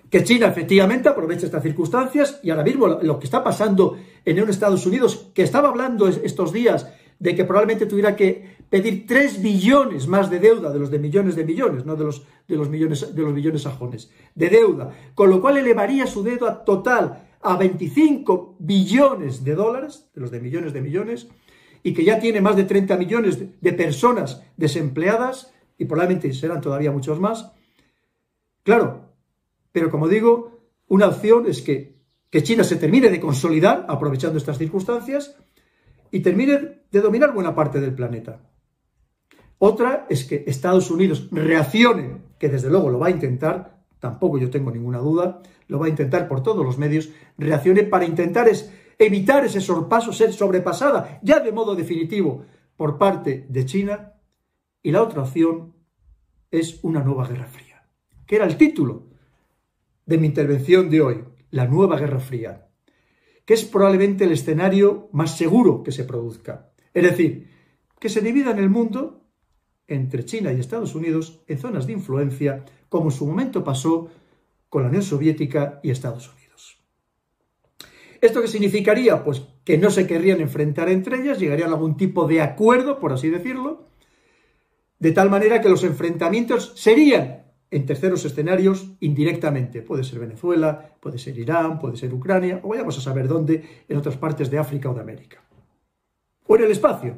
Que China efectivamente aprovecha estas circunstancias y ahora mismo lo que está pasando en Estados Unidos, que estaba hablando estos días de que probablemente tuviera que pedir 3 billones más de deuda de los de millones de millones, no de los, de los, millones, de los billones sajones, de deuda, con lo cual elevaría su deuda total a 25 billones de dólares, de los de millones de millones, y que ya tiene más de 30 millones de personas desempleadas, y probablemente serán todavía muchos más. Claro, pero como digo, una opción es que, que China se termine de consolidar aprovechando estas circunstancias, y termine de dominar buena parte del planeta. Otra es que Estados Unidos reaccione, que desde luego lo va a intentar, tampoco yo tengo ninguna duda, lo va a intentar por todos los medios, reaccione para intentar es evitar ese sorpaso, ser sobrepasada ya de modo definitivo por parte de China. Y la otra opción es una nueva guerra fría, que era el título de mi intervención de hoy, la nueva guerra fría, que es probablemente el escenario más seguro que se produzca. Es decir, que se divida en el mundo entre China y Estados Unidos en zonas de influencia, como en su momento pasó con la Unión Soviética y Estados Unidos. ¿Esto qué significaría? Pues que no se querrían enfrentar entre ellas, llegarían a algún tipo de acuerdo, por así decirlo, de tal manera que los enfrentamientos serían en terceros escenarios indirectamente. Puede ser Venezuela, puede ser Irán, puede ser Ucrania, o vayamos a saber dónde, en otras partes de África o de América. O en el espacio.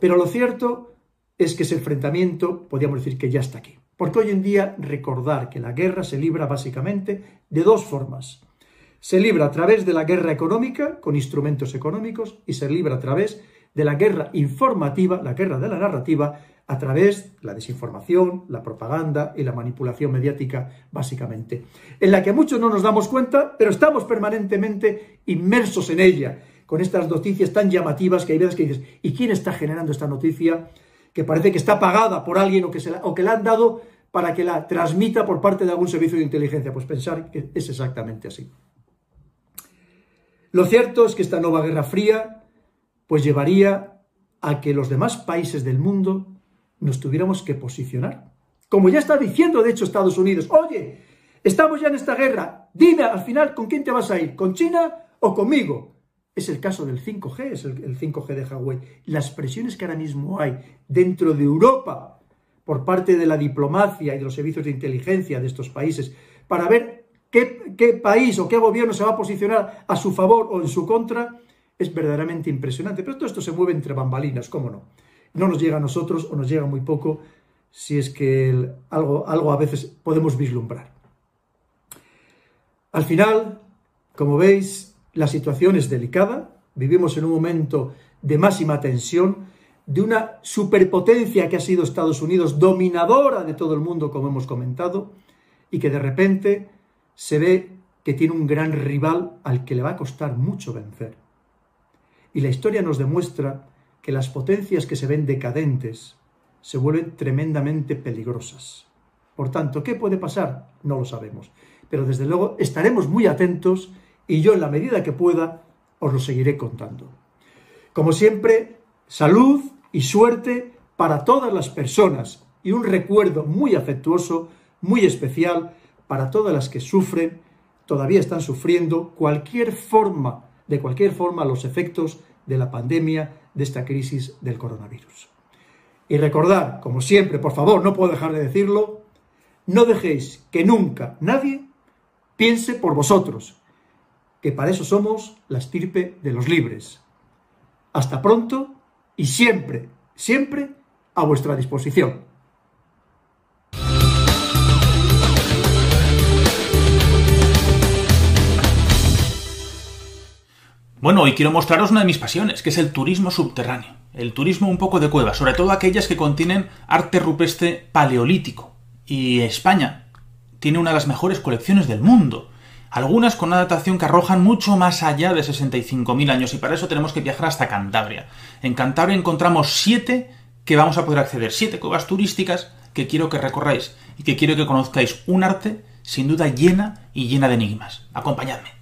Pero lo cierto es que ese enfrentamiento, podríamos decir que ya está aquí. Porque hoy en día recordar que la guerra se libra básicamente de dos formas. Se libra a través de la guerra económica, con instrumentos económicos, y se libra a través de la guerra informativa, la guerra de la narrativa, a través de la desinformación, la propaganda y la manipulación mediática, básicamente, en la que muchos no nos damos cuenta, pero estamos permanentemente inmersos en ella, con estas noticias tan llamativas que hay veces que dices, ¿y quién está generando esta noticia? Que parece que está pagada por alguien o que, la, o que la han dado para que la transmita por parte de algún servicio de inteligencia. Pues pensar que es exactamente así. Lo cierto es que esta nueva Guerra Fría pues llevaría a que los demás países del mundo nos tuviéramos que posicionar. Como ya está diciendo, de hecho, Estados Unidos, oye, estamos ya en esta guerra, dime al final con quién te vas a ir, con China o conmigo. Es el caso del 5G, es el, 5G de Huawei. Las presiones que ahora mismo hay dentro de Europa por parte de la diplomacia y de los servicios de inteligencia de estos países para ver qué, país o qué gobierno se va a posicionar a su favor o en su contra, es verdaderamente impresionante. Pero todo esto se mueve entre bambalinas, ¿cómo no? no nos llega a nosotros o nos llega muy poco si es que algo, algo a veces podemos vislumbrar. Al final, como veis, la situación es delicada, vivimos en un momento de máxima tensión, de una superpotencia que ha sido Estados Unidos, dominadora de todo el mundo, como hemos comentado, y que de repente se ve que tiene un gran rival al que le va a costar mucho vencer. Y la historia nos demuestra que las potencias que se ven decadentes se vuelven tremendamente peligrosas. Por tanto, ¿qué puede pasar? No lo sabemos. Pero desde luego estaremos muy atentos y yo en la medida que pueda os lo seguiré contando. Como siempre, salud y suerte para todas las personas y un recuerdo muy afectuoso, muy especial para todas las que sufren, todavía están sufriendo cualquier forma, de cualquier forma, los efectos de la pandemia de esta crisis del coronavirus. Y recordad, como siempre, por favor, no puedo dejar de decirlo, no dejéis que nunca nadie piense por vosotros, que para eso somos la estirpe de los libres. Hasta pronto y siempre, siempre a vuestra disposición. Bueno, hoy quiero mostraros una de mis pasiones, que es el turismo subterráneo. El turismo un poco de cueva, sobre todo aquellas que contienen arte rupestre paleolítico. Y España tiene una de las mejores colecciones del mundo. Algunas con una datación que arrojan mucho más allá de 65.000 años y para eso tenemos que viajar hasta Cantabria. En Cantabria encontramos siete que vamos a poder acceder, siete cuevas turísticas que quiero que recorráis y que quiero que conozcáis un arte sin duda llena y llena de enigmas. Acompañadme.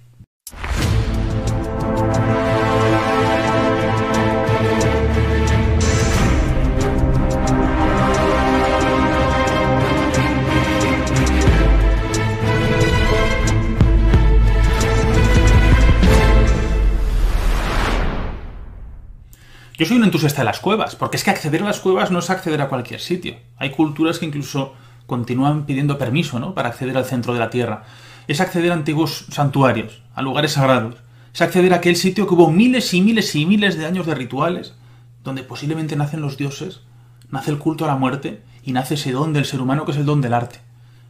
Yo soy un entusiasta de las cuevas, porque es que acceder a las cuevas no es acceder a cualquier sitio. Hay culturas que incluso continúan pidiendo permiso ¿no? para acceder al centro de la Tierra. Es acceder a antiguos santuarios, a lugares sagrados. Es acceder a aquel sitio que hubo miles y miles y miles de años de rituales, donde posiblemente nacen los dioses, nace el culto a la muerte y nace ese don del ser humano que es el don del arte.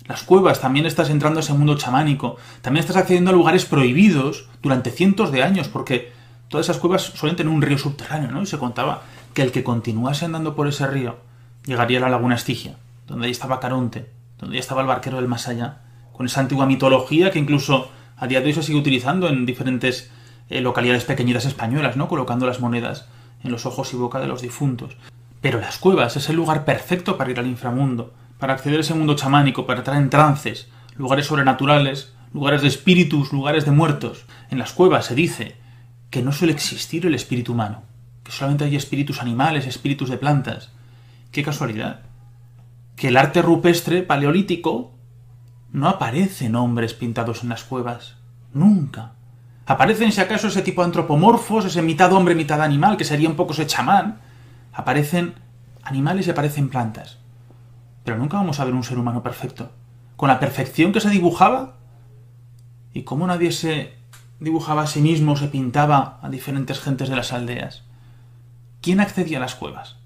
Las cuevas también estás entrando a ese mundo chamánico, también estás accediendo a lugares prohibidos durante cientos de años, porque todas esas cuevas suelen tener un río subterráneo, ¿no? Y se contaba que el que continuase andando por ese río llegaría a la laguna Estigia, donde ahí estaba Caronte, donde ya estaba el barquero del más allá, con esa antigua mitología que incluso a día de hoy se sigue utilizando en diferentes eh, localidades pequeñitas españolas, ¿no? Colocando las monedas en los ojos y boca de los difuntos. Pero las cuevas es el lugar perfecto para ir al inframundo, para acceder a ese mundo chamánico, para entrar en trances, lugares sobrenaturales, lugares de espíritus, lugares de muertos. En las cuevas se dice que no suele existir el espíritu humano, que solamente hay espíritus animales, espíritus de plantas. Qué casualidad. Que el arte rupestre paleolítico no aparecen hombres pintados en las cuevas. Nunca. Aparecen, si acaso, ese tipo de antropomorfos, ese mitad hombre, mitad animal, que sería un poco ese chamán. Aparecen animales y aparecen plantas. Pero nunca vamos a ver un ser humano perfecto. Con la perfección que se dibujaba. Y cómo nadie se dibujaba a sí mismo, se pintaba a diferentes gentes de las aldeas. ¿Quién accedía a las cuevas?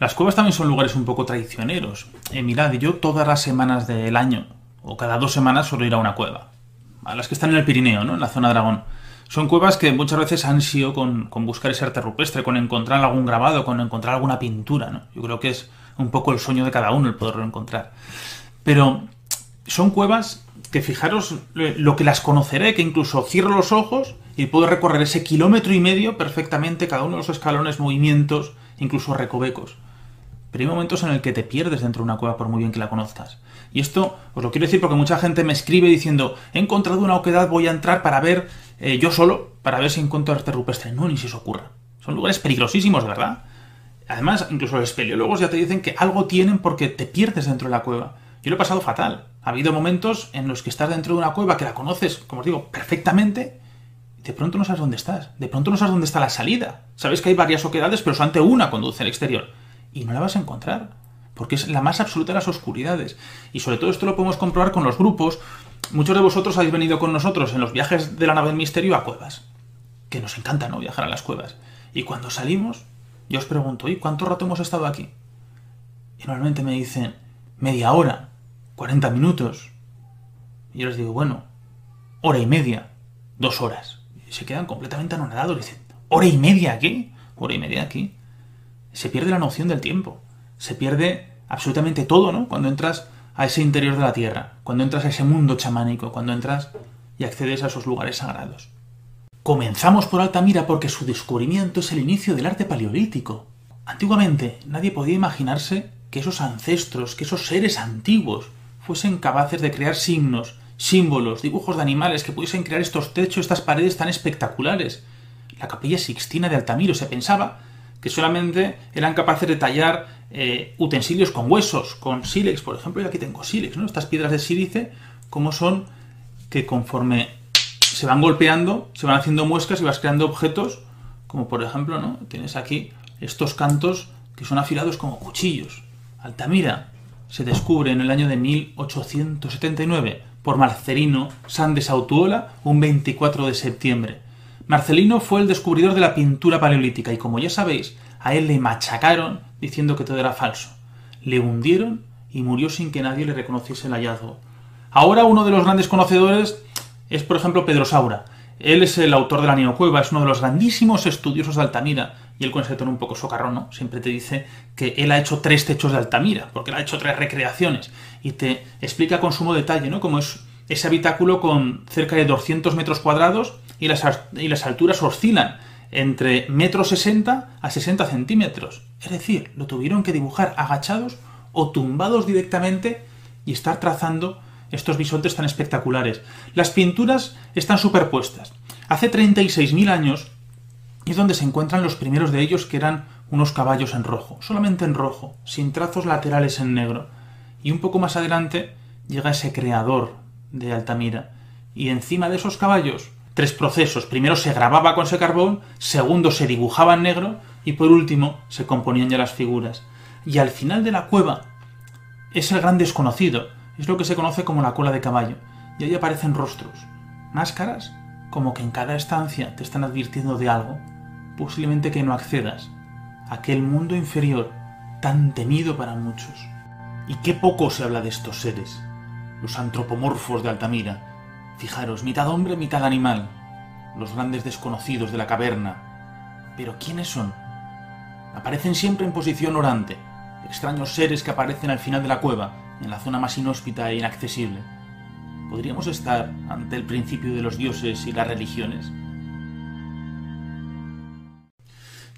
Las cuevas también son lugares un poco traicioneros. Eh, mirad, yo todas las semanas del año, o cada dos semanas, suelo ir a una cueva. A las que están en el Pirineo, ¿no? En la zona de Aragón. Son cuevas que muchas veces han sido con, con buscar ese arte rupestre, con encontrar algún grabado, con encontrar alguna pintura, ¿no? Yo creo que es un poco el sueño de cada uno el poderlo encontrar. Pero son cuevas que fijaros lo que las conoceré, que incluso cierro los ojos y puedo recorrer ese kilómetro y medio perfectamente, cada uno de los escalones, movimientos, incluso recovecos. Pero hay momentos en el que te pierdes dentro de una cueva por muy bien que la conozcas. Y esto os lo quiero decir porque mucha gente me escribe diciendo, he encontrado una oquedad, voy a entrar para ver, eh, yo solo, para ver si encuentro arte rupestre. No, ni si eso ocurra. Son lugares peligrosísimos, ¿verdad? Además, incluso los espeleólogos ya te dicen que algo tienen porque te pierdes dentro de la cueva. Yo lo he pasado fatal. Ha habido momentos en los que estás dentro de una cueva que la conoces, como os digo, perfectamente, y de pronto no sabes dónde estás. De pronto no sabes dónde está la salida. Sabes que hay varias oquedades, pero solamente una conduce al exterior. Y no la vas a encontrar. Porque es la más absoluta de las oscuridades. Y sobre todo esto lo podemos comprobar con los grupos. Muchos de vosotros habéis venido con nosotros en los viajes de la nave del misterio a cuevas. Que nos encanta, ¿no? Viajar a las cuevas. Y cuando salimos, yo os pregunto, ¿y cuánto rato hemos estado aquí? Y normalmente me dicen, media hora, 40 minutos. Y yo les digo, bueno, hora y media, dos horas. Y se quedan completamente anonadados. Dicen, ¿hora y media aquí? ¿Hora y media aquí? Se pierde la noción del tiempo. Se pierde absolutamente todo, ¿no? Cuando entras a ese interior de la Tierra, cuando entras a ese mundo chamánico, cuando entras y accedes a esos lugares sagrados. Comenzamos por Altamira porque su descubrimiento es el inicio del arte paleolítico. Antiguamente nadie podía imaginarse que esos ancestros, que esos seres antiguos, fuesen capaces de crear signos, símbolos, dibujos de animales, que pudiesen crear estos techos, estas paredes tan espectaculares. La capilla sixtina de Altamiro se pensaba que solamente eran capaces de tallar eh, utensilios con huesos, con sílex, por ejemplo, y aquí tengo sílex, ¿no? Estas piedras de sílice, como son que conforme se van golpeando, se van haciendo muescas y vas creando objetos, como por ejemplo, ¿no? Tienes aquí estos cantos que son afilados como cuchillos. Altamira se descubre en el año de 1879 por Marcelino San de Sautuola un 24 de septiembre. Marcelino fue el descubridor de la pintura paleolítica y como ya sabéis, a él le machacaron diciendo que todo era falso. Le hundieron y murió sin que nadie le reconociese el hallazgo. Ahora uno de los grandes conocedores es, por ejemplo, Pedro Saura. Él es el autor de la Neocueva, es uno de los grandísimos estudiosos de Altamira, y él con ese tono un poco socarrón, siempre te dice que él ha hecho tres techos de Altamira, porque él ha hecho tres recreaciones, y te explica con sumo detalle, ¿no? Cómo es ese habitáculo con cerca de 200 metros cuadrados y las, y las alturas oscilan entre metro 60 a 60 centímetros. Es decir, lo tuvieron que dibujar agachados o tumbados directamente y estar trazando estos bisontes tan espectaculares. Las pinturas están superpuestas. Hace 36.000 años es donde se encuentran los primeros de ellos que eran unos caballos en rojo, solamente en rojo, sin trazos laterales en negro. Y un poco más adelante llega ese creador de Altamira. Y encima de esos caballos, tres procesos. Primero se grababa con ese carbón, segundo se dibujaba en negro y por último se componían ya las figuras. Y al final de la cueva es el gran desconocido, es lo que se conoce como la cola de caballo, y ahí aparecen rostros, máscaras, como que en cada estancia te están advirtiendo de algo, posiblemente que no accedas a aquel mundo inferior tan temido para muchos. Y qué poco se habla de estos seres, los antropomorfos de Altamira. Fijaros, mitad hombre, mitad animal. los grandes desconocidos de la caverna. Pero ¿quiénes son? Aparecen siempre en posición orante, extraños seres que aparecen al final de la cueva, en la zona más inhóspita e inaccesible. ¿Podríamos estar ante el principio de los dioses y las religiones?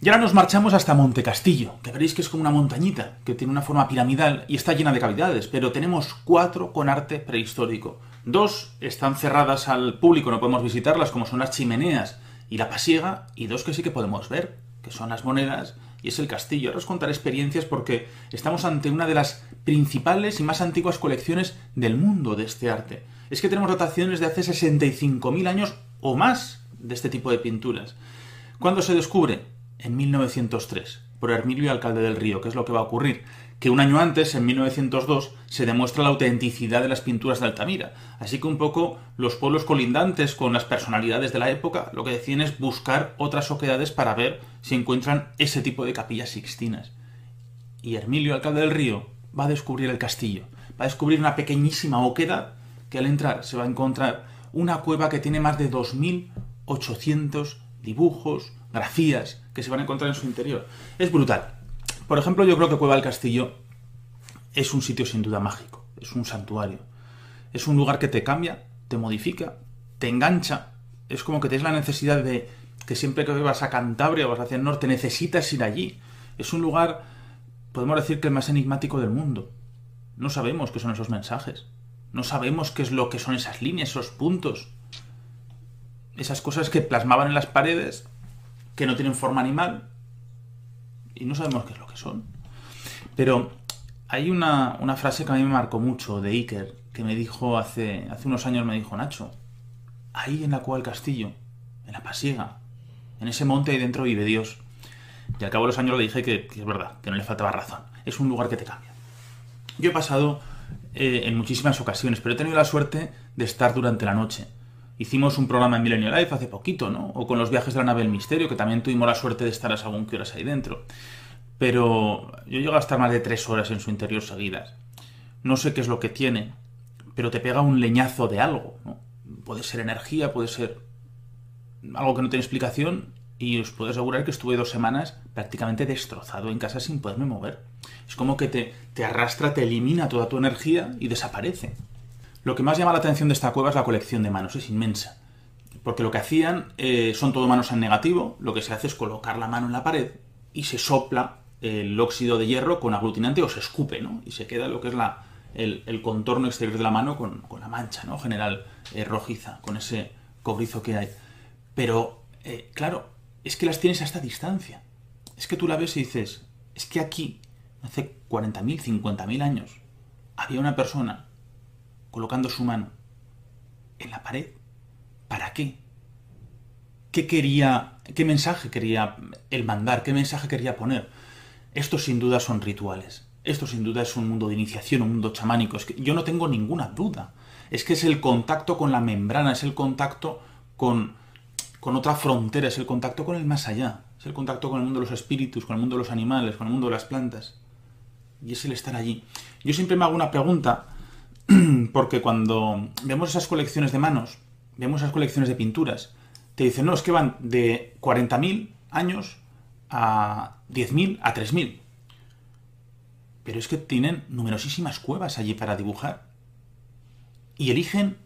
Y ahora nos marchamos hasta Monte Castillo, que veréis que es como una montañita, que tiene una forma piramidal y está llena de cavidades, pero tenemos cuatro con arte prehistórico. Dos están cerradas al público, no podemos visitarlas, como son las chimeneas y la pasiega, y dos que sí que podemos ver, que son las monedas y es el castillo. Ahora os contaré experiencias porque estamos ante una de las principales y más antiguas colecciones del mundo de este arte. Es que tenemos dataciones de hace 65.000 años o más de este tipo de pinturas. ¿Cuándo se descubre? en 1903 por Hermilio Alcalde del Río. ¿Qué es lo que va a ocurrir? Que un año antes, en 1902, se demuestra la autenticidad de las pinturas de Altamira. Así que un poco los pueblos colindantes con las personalidades de la época lo que deciden es buscar otras oquedades para ver si encuentran ese tipo de capillas sixtinas. Y Hermilio Alcalde del Río va a descubrir el castillo. Va a descubrir una pequeñísima oquedad que al entrar se va a encontrar una cueva que tiene más de 2.800 dibujos, grafías que se van a encontrar en su interior. Es brutal. Por ejemplo, yo creo que Cueva del Castillo es un sitio sin duda mágico, es un santuario. Es un lugar que te cambia, te modifica, te engancha. Es como que tienes la necesidad de que siempre que vas a Cantabria o vas hacia el norte necesitas ir allí. Es un lugar, podemos decir que el más enigmático del mundo. No sabemos qué son esos mensajes. No sabemos qué es lo que son esas líneas, esos puntos. Esas cosas que plasmaban en las paredes que no tienen forma animal y no sabemos qué es lo que son. Pero hay una, frase que a mí me marcó mucho de Iker, que me dijo hace, hace unos años, me dijo Nacho, ahí en la cueva del castillo, en la pasiega, en ese monte ahí dentro vive Dios. Y al cabo de los años le dije que, es verdad, que no le faltaba razón. Es un lugar que te cambia. Yo he pasado eh, en muchísimas ocasiones, pero he tenido la suerte de estar durante la noche. Hicimos un programa en Millennial Life hace poquito, ¿no? O con los viajes de la nave del misterio, que también tuvimos la suerte de estar a según qué horas ahí dentro. Pero yo llego a estar más de tres horas en su interior seguidas. No sé qué es lo que tiene, pero te pega un leñazo de algo, ¿no? Puede ser energía, puede ser algo que no tiene explicación y os puedo asegurar que estuve dos semanas prácticamente destrozado en casa sin poderme mover. Es como que te, te arrastra, te elimina toda tu energía y desaparece. Lo que más llama la atención de esta cueva es la colección de manos, es inmensa. Porque lo que hacían eh, son todo manos en negativo, lo que se hace es colocar la mano en la pared y se sopla el óxido de hierro con aglutinante o se escupe, ¿no? Y se queda lo que es la, el, contorno exterior de la mano con, la mancha, ¿no? General eh, rojiza, con ese cobrizo que hay. Pero, eh, claro, es que las tienes a esta distancia. Es que tú la ves y dices, es que aquí, hace 40.000, 50.000 años, había una persona colocando su mano en la pared. ¿Para qué? ¿Qué quería, qué mensaje quería el mandar? ¿Qué mensaje quería poner? Esto sin duda son rituales. Esto sin duda es un mundo de iniciación, un mundo chamánico. Es que yo no tengo ninguna duda. Es que es el contacto con la membrana, es el contacto con, con otra frontera, es el contacto con el más allá. Es el contacto con el mundo de los espíritus, con el mundo de los animales, con el mundo de las plantas. Y es el estar allí. Yo siempre me hago una pregunta porque cuando vemos esas colecciones de manos, vemos esas colecciones de pinturas, te dicen, no, es que van de 40.000 años a 10.000 a 3.000. Pero es que tienen numerosísimas cuevas allí para dibujar. Y eligen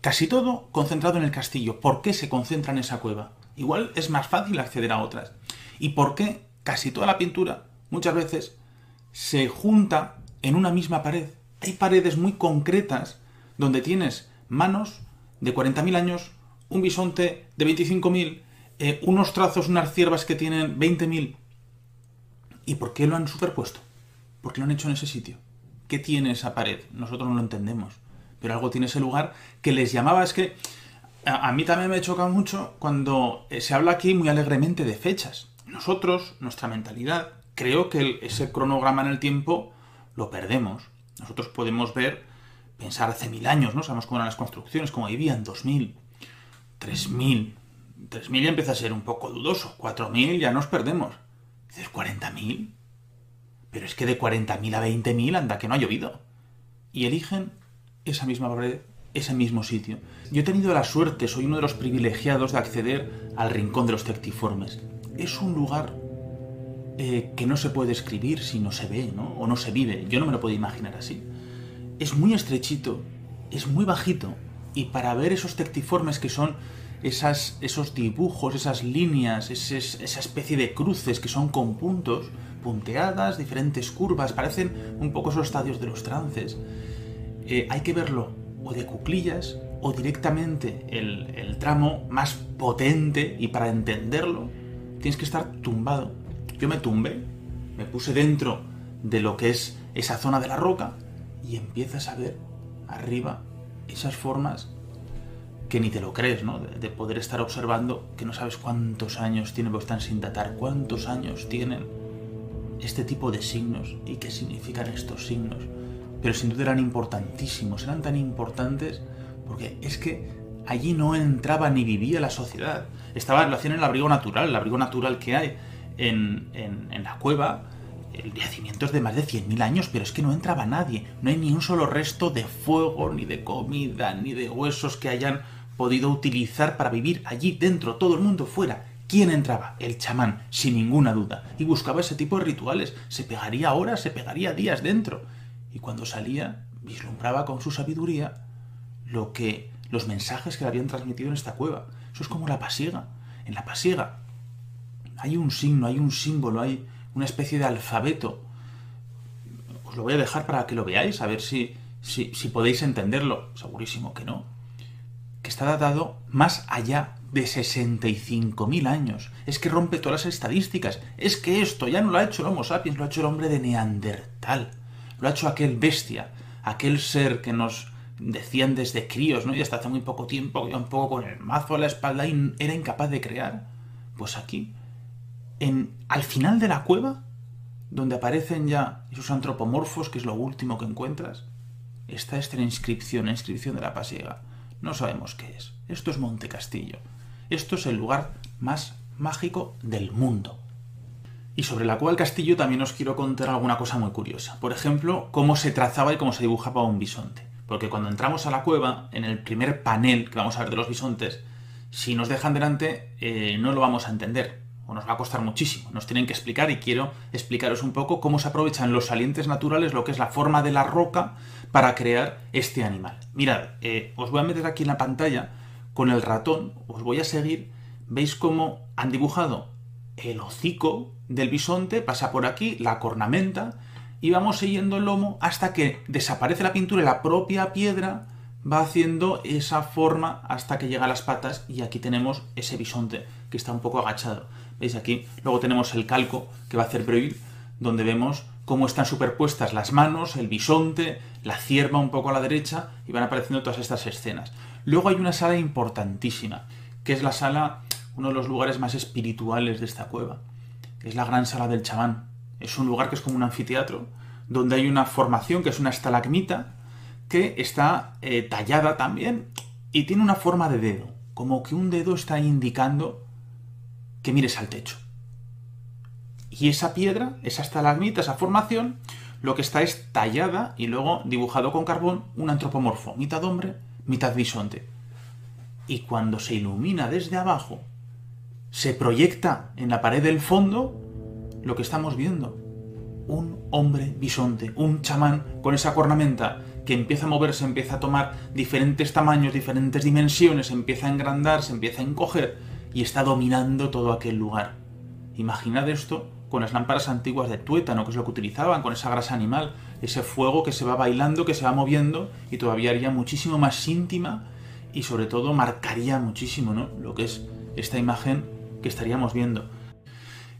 casi todo concentrado en el castillo. ¿Por qué se concentra en esa cueva? Igual es más fácil acceder a otras. ¿Y por qué casi toda la pintura, muchas veces, se junta en una misma pared? Hay paredes muy concretas donde tienes manos de 40.000 años, un bisonte de 25.000, eh, unos trazos, unas ciervas que tienen 20.000. ¿Y por qué lo han superpuesto? ¿Por qué lo han hecho en ese sitio? ¿Qué tiene esa pared? Nosotros no lo entendemos. Pero algo tiene ese lugar que les llamaba, es que a, mí también me choca mucho cuando eh, se habla aquí muy alegremente de fechas. Nosotros, nuestra mentalidad, creo que ese cronograma en el tiempo lo perdemos. Nosotros podemos ver, pensar hace mil años, ¿no? Sabemos cómo eran las construcciones, cómo vivían, dos mil, tres mil. Tres mil ya empieza a ser un poco dudoso. Cuatro mil ya nos perdemos. Dices, ¿cuarenta mil? Pero es que de cuarenta mil a veinte mil anda que no ha llovido. Y eligen esa misma pared ese mismo sitio. Yo he tenido la suerte, soy uno de los privilegiados de acceder al Rincón de los Tectiformes. Es un lugar eh, que no se puede escribir si no se ve, ¿no? O no se vive. Yo no me lo puedo imaginar así. Es muy estrechito, es muy bajito, y para ver esos tectiformes que son esas, esos dibujos, esas líneas, esa especie de cruces que son con puntos, punteadas, diferentes curvas, parecen un poco esos estadios de los trances. Eh, hay que verlo o de cuclillas o directamente el, el tramo más potente y para entenderlo tienes que estar tumbado. Yo me tumbé, me puse dentro de lo que es esa zona de la roca y empiezas a ver arriba esas formas que ni te lo crees, ¿no? De, poder estar observando que no sabes cuántos años tienen, porque están sin datar, cuántos años tienen este tipo de signos y qué significan estos signos. Pero sin duda eran importantísimos, eran tan importantes porque es que allí no entraba ni vivía la sociedad. Estaba, lo hacían en el abrigo natural, el abrigo natural que hay en, en la cueva, el yacimiento es de más de 100.000 años, pero es que no entraba nadie. No hay ni un solo resto de fuego, ni de comida, ni de huesos que hayan podido utilizar para vivir allí dentro, todo el mundo fuera. ¿Quién entraba? El chamán, sin ninguna duda. Y buscaba ese tipo de rituales. Se pegaría horas, se pegaría días dentro. Y cuando salía, vislumbraba con su sabiduría lo que los mensajes que le habían transmitido en esta cueva. Eso es como la pasiega. En la pasiega hay un signo, hay un símbolo, hay una especie de alfabeto. Os lo voy a dejar para que lo veáis, a ver si, si, podéis entenderlo. Segurísimo que no. Que está datado más allá de 65.000 años. Es que rompe todas las estadísticas. Es que esto ya no lo ha hecho el Homo sapiens, lo ha hecho el hombre de Neandertal. Lo ha hecho aquel bestia, aquel ser que nos decían desde críos, ¿no? Y hasta hace muy poco tiempo, un poco con el mazo a la espalda, y era incapaz de crear. Pues aquí al final de la cueva, donde aparecen ya esos antropomorfos, que es lo último que encuentras, está esta inscripción, la inscripción de la pasiega. No sabemos qué es. Esto es Monte Castillo. Esto es el lugar más mágico del mundo. Y sobre la cueva del castillo también os quiero contar alguna cosa muy curiosa. Por ejemplo, cómo se trazaba y cómo se dibujaba un bisonte. Porque cuando entramos a la cueva, en el primer panel que vamos a ver de los bisontes, si nos dejan delante, eh, no lo vamos a entender o nos va a costar muchísimo. Nos tienen que explicar y quiero explicaros un poco cómo se aprovechan los salientes naturales, lo que es la forma de la roca, para crear este animal. Mirad, eh, os voy a meter aquí en la pantalla con el ratón, os voy a seguir, veis cómo han dibujado el hocico del bisonte, pasa por aquí, la cornamenta, y vamos siguiendo el lomo hasta que desaparece la pintura y la propia piedra va haciendo esa forma hasta que llega a las patas y aquí tenemos ese bisonte que está un poco agachado. ¿Veis aquí? Luego tenemos el calco que va a hacer Breuil, donde vemos cómo están superpuestas las manos, el bisonte, la cierva un poco a la derecha y van apareciendo todas estas escenas. Luego hay una sala importantísima, que es la sala, uno de los lugares más espirituales de esta cueva. Es la gran sala del chamán. Es un lugar que es como un anfiteatro, donde hay una formación que es una estalagmita, que está eh, tallada también y tiene una forma de dedo, como que un dedo está indicando que mires al techo. Y esa piedra, esa estalagmita, esa formación, lo que está es tallada y luego dibujado con carbón un antropomorfo, mitad hombre, mitad bisonte. Y cuando se ilumina desde abajo, se proyecta en la pared del fondo lo que estamos viendo. Un hombre bisonte, un chamán con esa cornamenta que empieza a moverse, empieza a tomar diferentes tamaños, diferentes dimensiones, empieza a engrandar, se empieza a encoger y está dominando todo aquel lugar. Imaginad esto con las lámparas antiguas de tuétano, que es lo que utilizaban, con esa grasa animal, ese fuego que se va bailando, que se va moviendo y todavía haría muchísimo más íntima y sobre todo marcaría muchísimo ¿no? lo que es esta imagen que estaríamos viendo.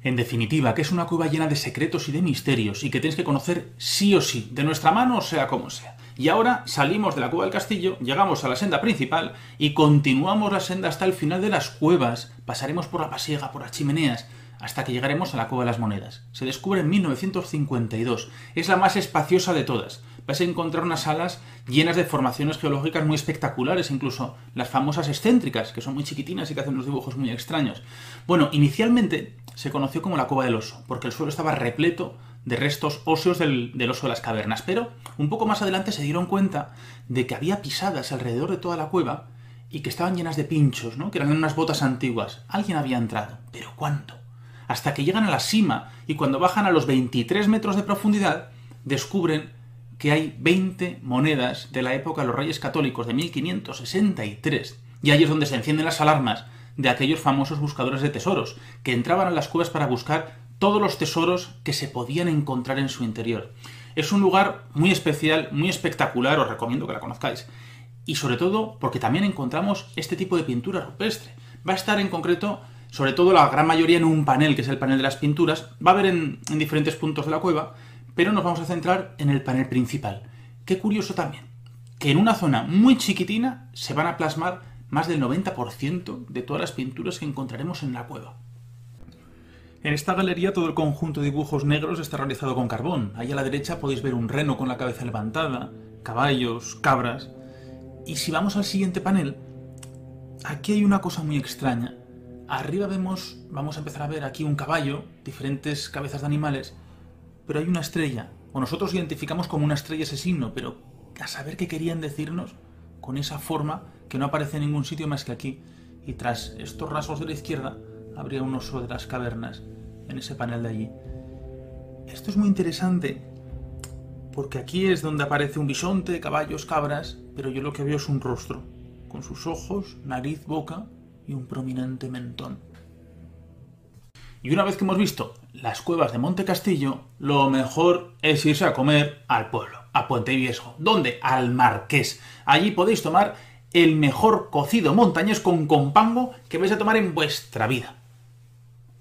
En definitiva, que es una cueva llena de secretos y de misterios y que tienes que conocer sí o sí, de nuestra mano o sea como sea. Y ahora salimos de la cueva del castillo, llegamos a la senda principal y continuamos la senda hasta el final de las cuevas. Pasaremos por la pasiega, por las chimeneas, hasta que llegaremos a la cueva de las monedas. Se descubre en 1952. Es la más espaciosa de todas. Vas a encontrar unas salas llenas de formaciones geológicas muy espectaculares, incluso las famosas excéntricas, que son muy chiquitinas y que hacen unos dibujos muy extraños. Bueno, inicialmente se conoció como la cueva del oso, porque el suelo estaba repleto de restos óseos del, oso de las cavernas. Pero un poco más adelante se dieron cuenta de que había pisadas alrededor de toda la cueva y que estaban llenas de pinchos, ¿no? que eran unas botas antiguas. Alguien había entrado. ¿Pero cuánto? Hasta que llegan a la cima y cuando bajan a los 23 metros de profundidad, descubren que hay 20 monedas de la época de los Reyes Católicos de 1563. Y ahí es donde se encienden las alarmas de aquellos famosos buscadores de tesoros, que entraban a las cuevas para buscar todos los tesoros que se podían encontrar en su interior. Es un lugar muy especial, muy espectacular, os recomiendo que la conozcáis. Y sobre todo porque también encontramos este tipo de pintura rupestre. Va a estar en concreto, sobre todo la gran mayoría en un panel, que es el panel de las pinturas. Va a haber en, en diferentes puntos de la cueva, pero nos vamos a centrar en el panel principal. Qué curioso también, que en una zona muy chiquitina se van a plasmar más del 90% de todas las pinturas que encontraremos en la cueva. En esta galería todo el conjunto de dibujos negros está realizado con carbón. Ahí a la derecha podéis ver un reno con la cabeza levantada, caballos, cabras. Y si vamos al siguiente panel, aquí hay una cosa muy extraña. Arriba vemos, vamos a empezar a ver aquí un caballo, diferentes cabezas de animales, pero hay una estrella. O nosotros identificamos como una estrella ese signo, pero a saber qué querían decirnos con esa forma que no aparece en ningún sitio más que aquí. Y tras estos rasgos de la izquierda habría un oso de las cavernas en ese panel de allí. Esto es muy interesante porque aquí es donde aparece un bisonte, caballos, cabras, pero yo lo que veo es un rostro, con sus ojos, nariz, boca y un prominente mentón. Y una vez que hemos visto las cuevas de Monte Castillo, lo mejor es irse a comer al pueblo, a Puente Viejo. ¿Dónde? Al Marqués. Allí podéis tomar el mejor cocido montañés con compango que vais a tomar en vuestra vida.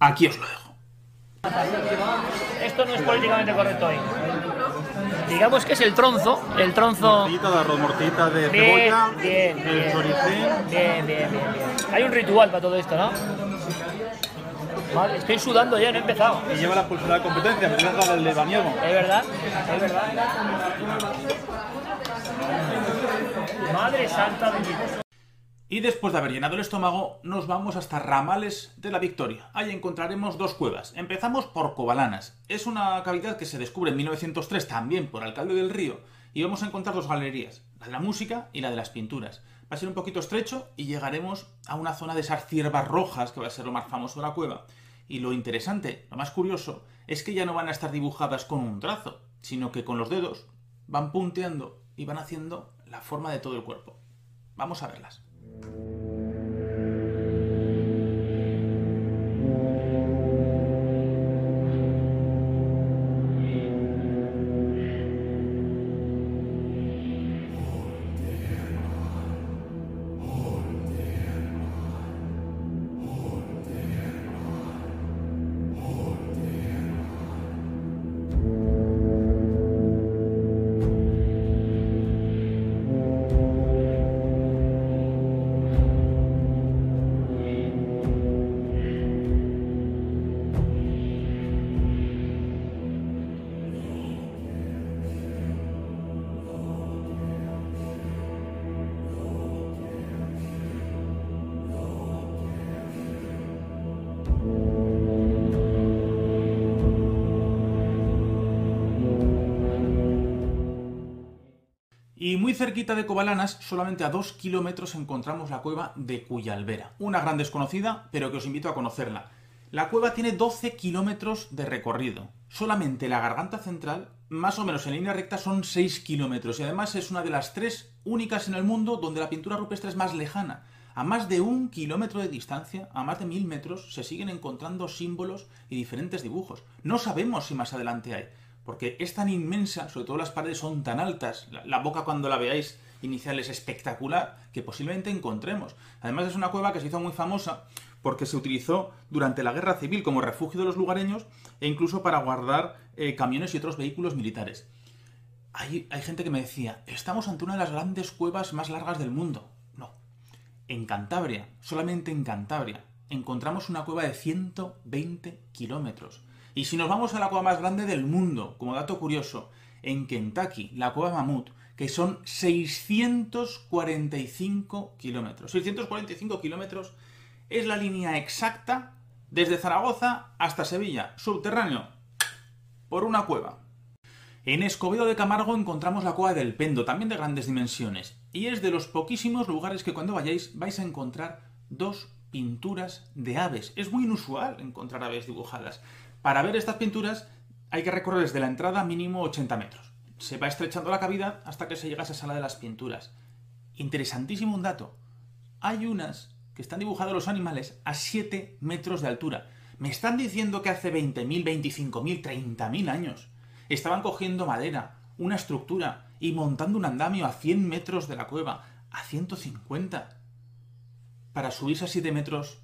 Aquí os lo dejo. Esto no es políticamente correcto hoy. Digamos que es el tronzo, el tronzo... Mortita de arroz, mortita de cebolla, bien, el bien. choricín. Bien, bien, bien, bien. Hay un ritual para todo esto, ¿no? Vale, estoy sudando ya, no he empezado. Y lleva la pulsera de competencia, me tienes la del lebaniego. Es verdad, es verdad. Madre santa de Dios. Y después de haber llenado el estómago, nos vamos hasta Ramales de la Victoria. Ahí encontraremos dos cuevas. Empezamos por Covalanas. Es una cavidad que se descubre en 1903 también por Alcalde del Río. Y vamos a encontrar dos galerías, la de la música y la de las pinturas. Va a ser un poquito estrecho y llegaremos a una zona de esas ciervas rojas, que va a ser lo más famoso de la cueva. Y lo interesante, lo más curioso, es que ya no van a estar dibujadas con un trazo, sino que con los dedos van punteando y van haciendo la forma de todo el cuerpo. Vamos a verlas. Thank you. Y muy cerquita de Covalanas, solamente a dos kilómetros, encontramos la cueva de Cuyalvera. Una gran desconocida, pero que os invito a conocerla. La cueva tiene 12 kilómetros de recorrido. Solamente la garganta central, más o menos en línea recta, son 6 kilómetros. Y además es una de las tres únicas en el mundo donde la pintura rupestre es más lejana. A más de un kilómetro de distancia, a más de mil metros, se siguen encontrando símbolos y diferentes dibujos. No sabemos si más adelante hay porque es tan inmensa, sobre todo las paredes son tan altas, la, boca cuando la veáis inicial es espectacular, que posiblemente encontremos. Además es una cueva que se hizo muy famosa porque se utilizó durante la guerra civil como refugio de los lugareños e incluso para guardar eh, camiones y otros vehículos militares. Hay, hay gente que me decía, estamos ante una de las grandes cuevas más largas del mundo. No, en Cantabria, solamente en Cantabria, encontramos una cueva de 120 kilómetros. Y si nos vamos a la cueva más grande del mundo, como dato curioso, en Kentucky, la cueva Mamut, que son 645 kilómetros. 645 kilómetros es la línea exacta desde Zaragoza hasta Sevilla, subterráneo. por una cueva. En Escobedo de Camargo encontramos la cueva del Pendo, también de grandes dimensiones, y es de los poquísimos lugares que cuando vayáis vais a encontrar dos pinturas de aves. Es muy inusual encontrar aves dibujadas. Para ver estas pinturas hay que recorrer desde la entrada mínimo 80 metros. Se va estrechando la cavidad hasta que se llega a esa sala de las pinturas. Interesantísimo un dato. Hay unas que están dibujados los animales a 7 metros de altura. Me están diciendo que hace 20.000, 25.000, 30.000 años estaban cogiendo madera, una estructura y montando un andamio a 100 metros de la cueva, a 150, para subirse a 7 metros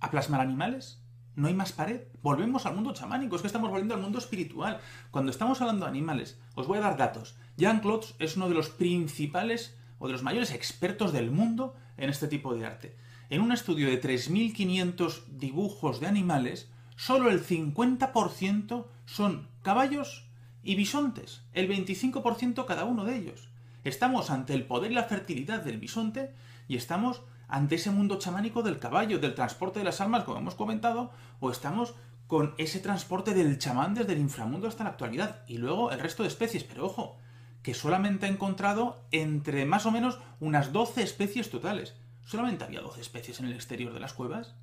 a plasmar animales. No hay más pared. Volvemos al mundo chamánico, es que estamos volviendo al mundo espiritual. Cuando estamos hablando de animales, os voy a dar datos. Jean-Claude es uno de los principales o de los mayores expertos del mundo en este tipo de arte. En un estudio de 3.500 dibujos de animales, solo el 50% son caballos y bisontes, el 25% cada uno de ellos. Estamos ante el poder y la fertilidad del bisonte y estamos ante ese mundo chamánico del caballo, del transporte de las almas, como hemos comentado, o estamos con ese transporte del chamán desde el inframundo hasta la actualidad, y luego el resto de especies, pero ojo, que solamente ha encontrado entre más o menos unas 12 especies totales. ¿Solamente había 12 especies en el exterior de las cuevas?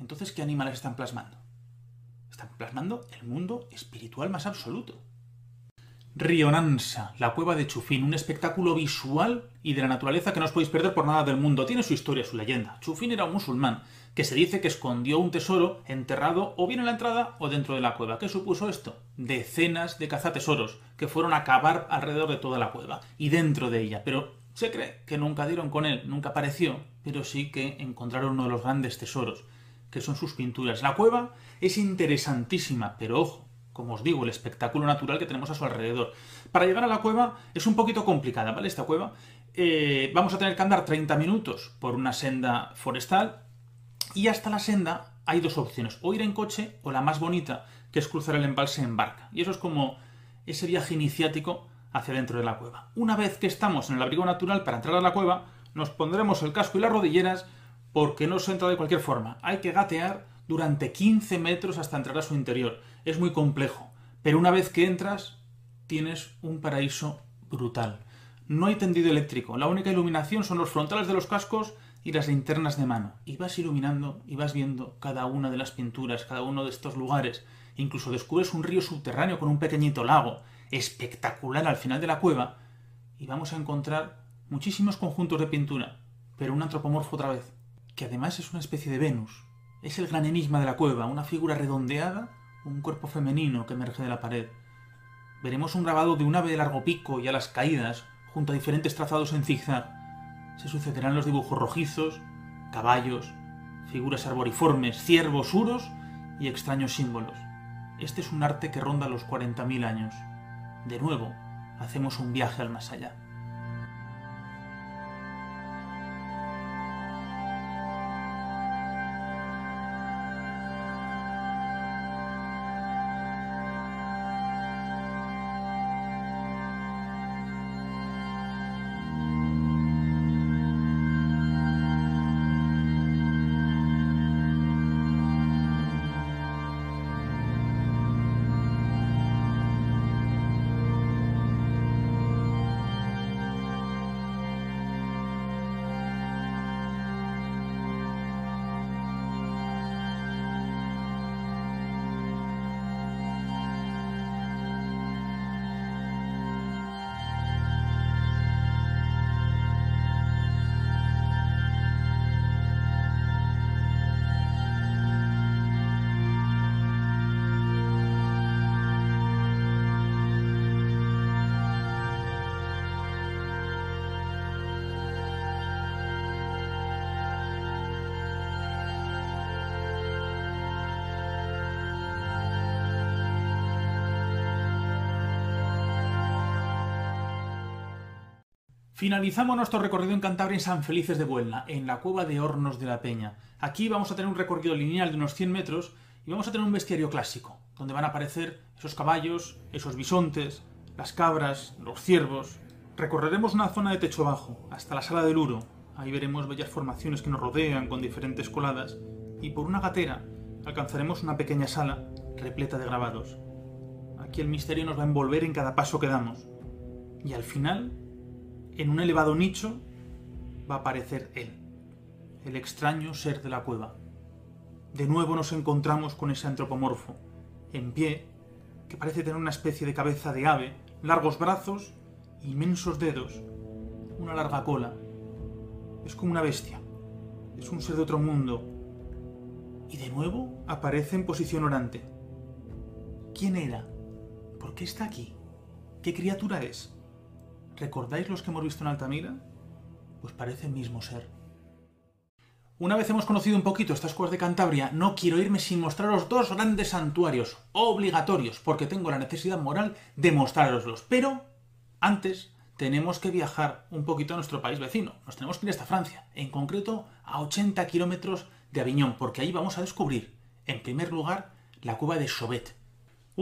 Entonces, ¿qué animales están plasmando? Están plasmando el mundo espiritual más absoluto. Rionansa, la cueva de Chufín, un espectáculo visual y de la naturaleza que no os podéis perder por nada del mundo. Tiene su historia, su leyenda. Chufín era un musulmán que se dice que escondió un tesoro enterrado o bien en la entrada o dentro de la cueva. ¿Qué supuso esto? Decenas de cazatesoros que fueron a cavar alrededor de toda la cueva y dentro de ella. Pero se cree que nunca dieron con él, nunca apareció, pero sí que encontraron uno de los grandes tesoros que son sus pinturas. La cueva es interesantísima, pero ojo, como os digo, el espectáculo natural que tenemos a su alrededor. Para llegar a la cueva es un poquito complicada, ¿vale? Esta cueva. Eh, vamos a tener que andar 30 minutos por una senda forestal y hasta la senda hay dos opciones, o ir en coche o la más bonita, que es cruzar el embalse en barca. Y eso es como ese viaje iniciático hacia dentro de la cueva. Una vez que estamos en el abrigo natural para entrar a la cueva, nos pondremos el casco y las rodilleras porque no se entra de cualquier forma. Hay que gatear durante 15 metros hasta entrar a su interior. Es muy complejo, pero una vez que entras tienes un paraíso brutal. No hay tendido eléctrico, la única iluminación son los frontales de los cascos y las linternas de mano. Y vas iluminando y vas viendo cada una de las pinturas, cada uno de estos lugares. Incluso descubres un río subterráneo con un pequeñito lago, espectacular al final de la cueva, y vamos a encontrar muchísimos conjuntos de pintura, pero un antropomorfo otra vez que además es una especie de Venus. Es el gran enigma de la cueva, una figura redondeada, un cuerpo femenino que emerge de la pared. Veremos un grabado de un ave de largo pico y a las caídas, junto a diferentes trazados en zigzag. Se sucederán los dibujos rojizos, caballos, figuras arboriformes, ciervos, uros y extraños símbolos. Este es un arte que ronda los 40.000 años. De nuevo, hacemos un viaje al más allá. Finalizamos nuestro recorrido en Cantabria en San Felices de Buelna, en la cueva de Hornos de la Peña. Aquí vamos a tener un recorrido lineal de unos 100 metros y vamos a tener un bestiario clásico, donde van a aparecer esos caballos, esos bisontes, las cabras, los ciervos. Recorreremos una zona de techo bajo, hasta la sala del Uro. Ahí veremos bellas formaciones que nos rodean con diferentes coladas. Y por una gatera alcanzaremos una pequeña sala repleta de grabados. Aquí el misterio nos va a envolver en cada paso que damos. Y al final, en un elevado nicho, va a aparecer él, el extraño ser de la cueva. De nuevo nos encontramos con ese antropomorfo, en pie, que parece tener una especie de cabeza de ave, largos brazos, inmensos dedos, una larga cola. Es como una bestia. Es un ser de otro mundo. Y de nuevo aparece en posición orante. ¿Quién era? ¿Por qué está aquí? ¿Qué criatura es? ¿Recordáis los que hemos visto en Altamira? Pues parece el mismo ser. Una vez hemos conocido un poquito estas cuevas de Cantabria, no quiero irme sin mostraros dos grandes santuarios, obligatorios, porque tengo la necesidad moral de mostraroslos. Pero, antes, tenemos que viajar un poquito a nuestro país vecino. Nos tenemos que ir hasta Francia, en concreto a 80 kilómetros de Aviñón, porque ahí vamos a descubrir, en primer lugar, la cueva de Chauvet.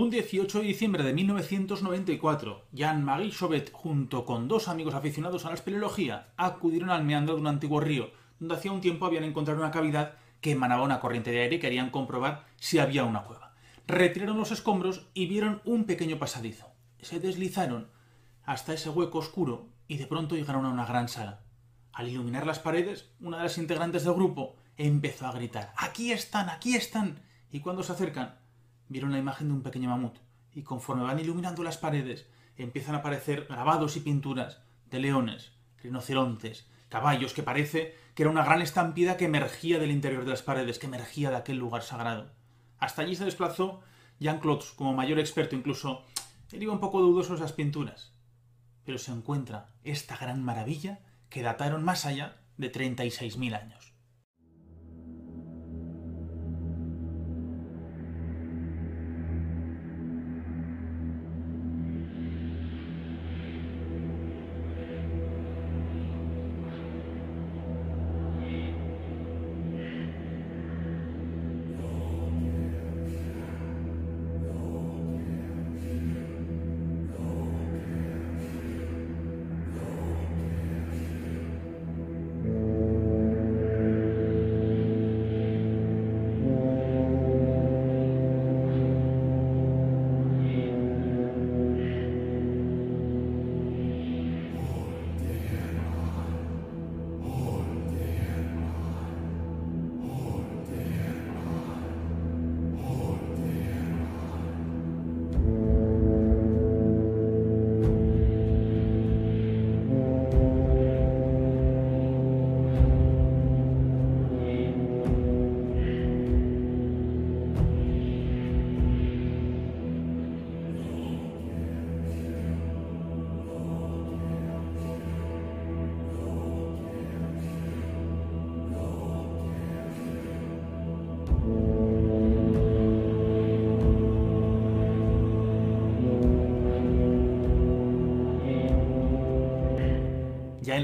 Un 18 de diciembre de 1994, Jean-Marie Chauvet, junto con dos amigos aficionados a la espeleología, acudieron al meandro de un antiguo río, donde hacía un tiempo habían encontrado una cavidad que emanaba una corriente de aire y querían comprobar si había una cueva. Retiraron los escombros y vieron un pequeño pasadizo. Se deslizaron hasta ese hueco oscuro y de pronto llegaron a una gran sala. Al iluminar las paredes, una de las integrantes del grupo empezó a gritar ¡Aquí están! ¡Aquí están! Y cuando se acercan, vieron la imagen de un pequeño mamut, y conforme van iluminando las paredes, empiezan a aparecer grabados y pinturas de leones, rinocerontes, caballos, que parece que era una gran estampida que emergía del interior de las paredes, que emergía de aquel lugar sagrado. Hasta allí se desplazó Jean-Claude como mayor experto, incluso él iba un poco dudoso de esas pinturas. Pero se encuentra esta gran maravilla que dataron más allá de 36.000 años.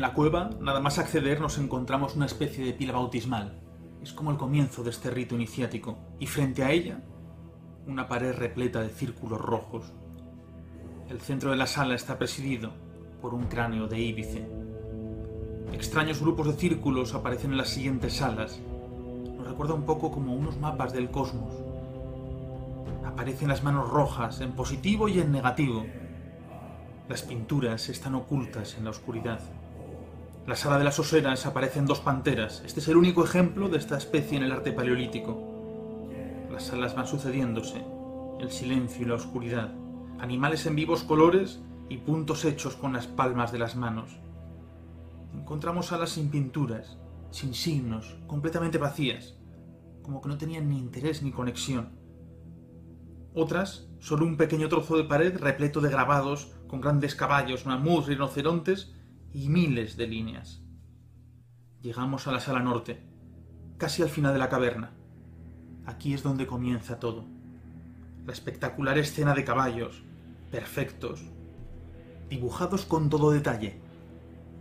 La cueva, nada más acceder, nos encontramos una especie de pila bautismal. Es como el comienzo de este rito iniciático, y frente a ella, una pared repleta de círculos rojos. El centro de la sala está presidido por un cráneo de íbice. Extraños grupos de círculos aparecen en las siguientes salas. Nos recuerda un poco como unos mapas del cosmos. Aparecen las manos rojas en positivo y en negativo. Las pinturas están ocultas en la oscuridad. La sala de las oseras aparecen dos panteras. Este es el único ejemplo de esta especie en el arte paleolítico. Las salas van sucediéndose, el silencio y la oscuridad, animales en vivos colores y puntos hechos con las palmas de las manos. Encontramos salas sin pinturas, sin signos, completamente vacías, como que no tenían ni interés ni conexión. Otras, solo un pequeño trozo de pared repleto de grabados con grandes caballos, mamuts, rinocerontes y miles de líneas. Llegamos a la sala norte, casi al final de la caverna. Aquí es donde comienza todo. La espectacular escena de caballos, perfectos, dibujados con todo detalle.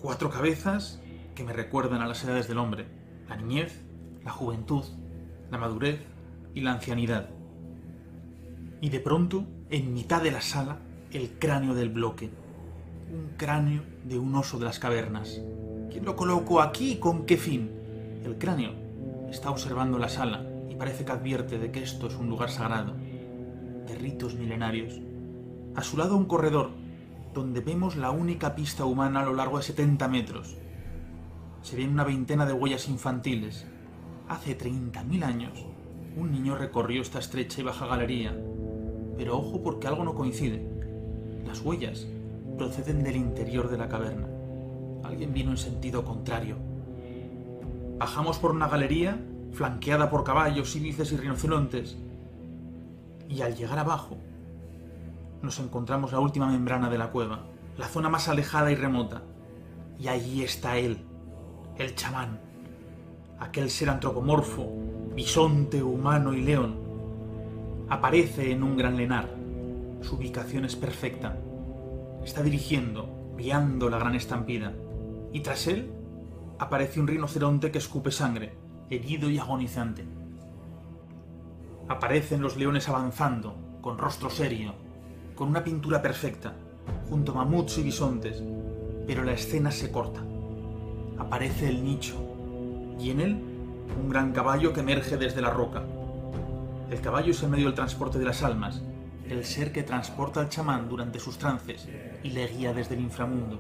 Cuatro cabezas que me recuerdan a las edades del hombre. La niñez, la juventud, la madurez y la ancianidad. Y de pronto, en mitad de la sala, el cráneo del bloque un cráneo de un oso de las cavernas. ¿Quién lo colocó aquí y con qué fin? El cráneo está observando la sala y parece que advierte de que esto es un lugar sagrado, de ritos milenarios. A su lado un corredor, donde vemos la única pista humana a lo largo de 70 metros. Se ven una veintena de huellas infantiles. Hace 30.000 años, un niño recorrió esta estrecha y baja galería. Pero ojo porque algo no coincide. Las huellas proceden del interior de la caverna. Alguien vino en sentido contrario. Bajamos por una galería flanqueada por caballos, íbices y rinocerontes. Y al llegar abajo, nos encontramos la última membrana de la cueva, la zona más alejada y remota. Y allí está él, el chamán, aquel ser antropomorfo, bisonte, humano y león. Aparece en un gran lenar. Su ubicación es perfecta. Está dirigiendo, guiando la gran estampida. Y tras él aparece un rinoceronte que escupe sangre, herido y agonizante. Aparecen los leones avanzando, con rostro serio, con una pintura perfecta, junto a mamuts y bisontes, pero la escena se corta. Aparece el nicho, y en él un gran caballo que emerge desde la roca. El caballo es el medio del transporte de las almas, el ser que transporta al chamán durante sus trances y le guía desde el inframundo.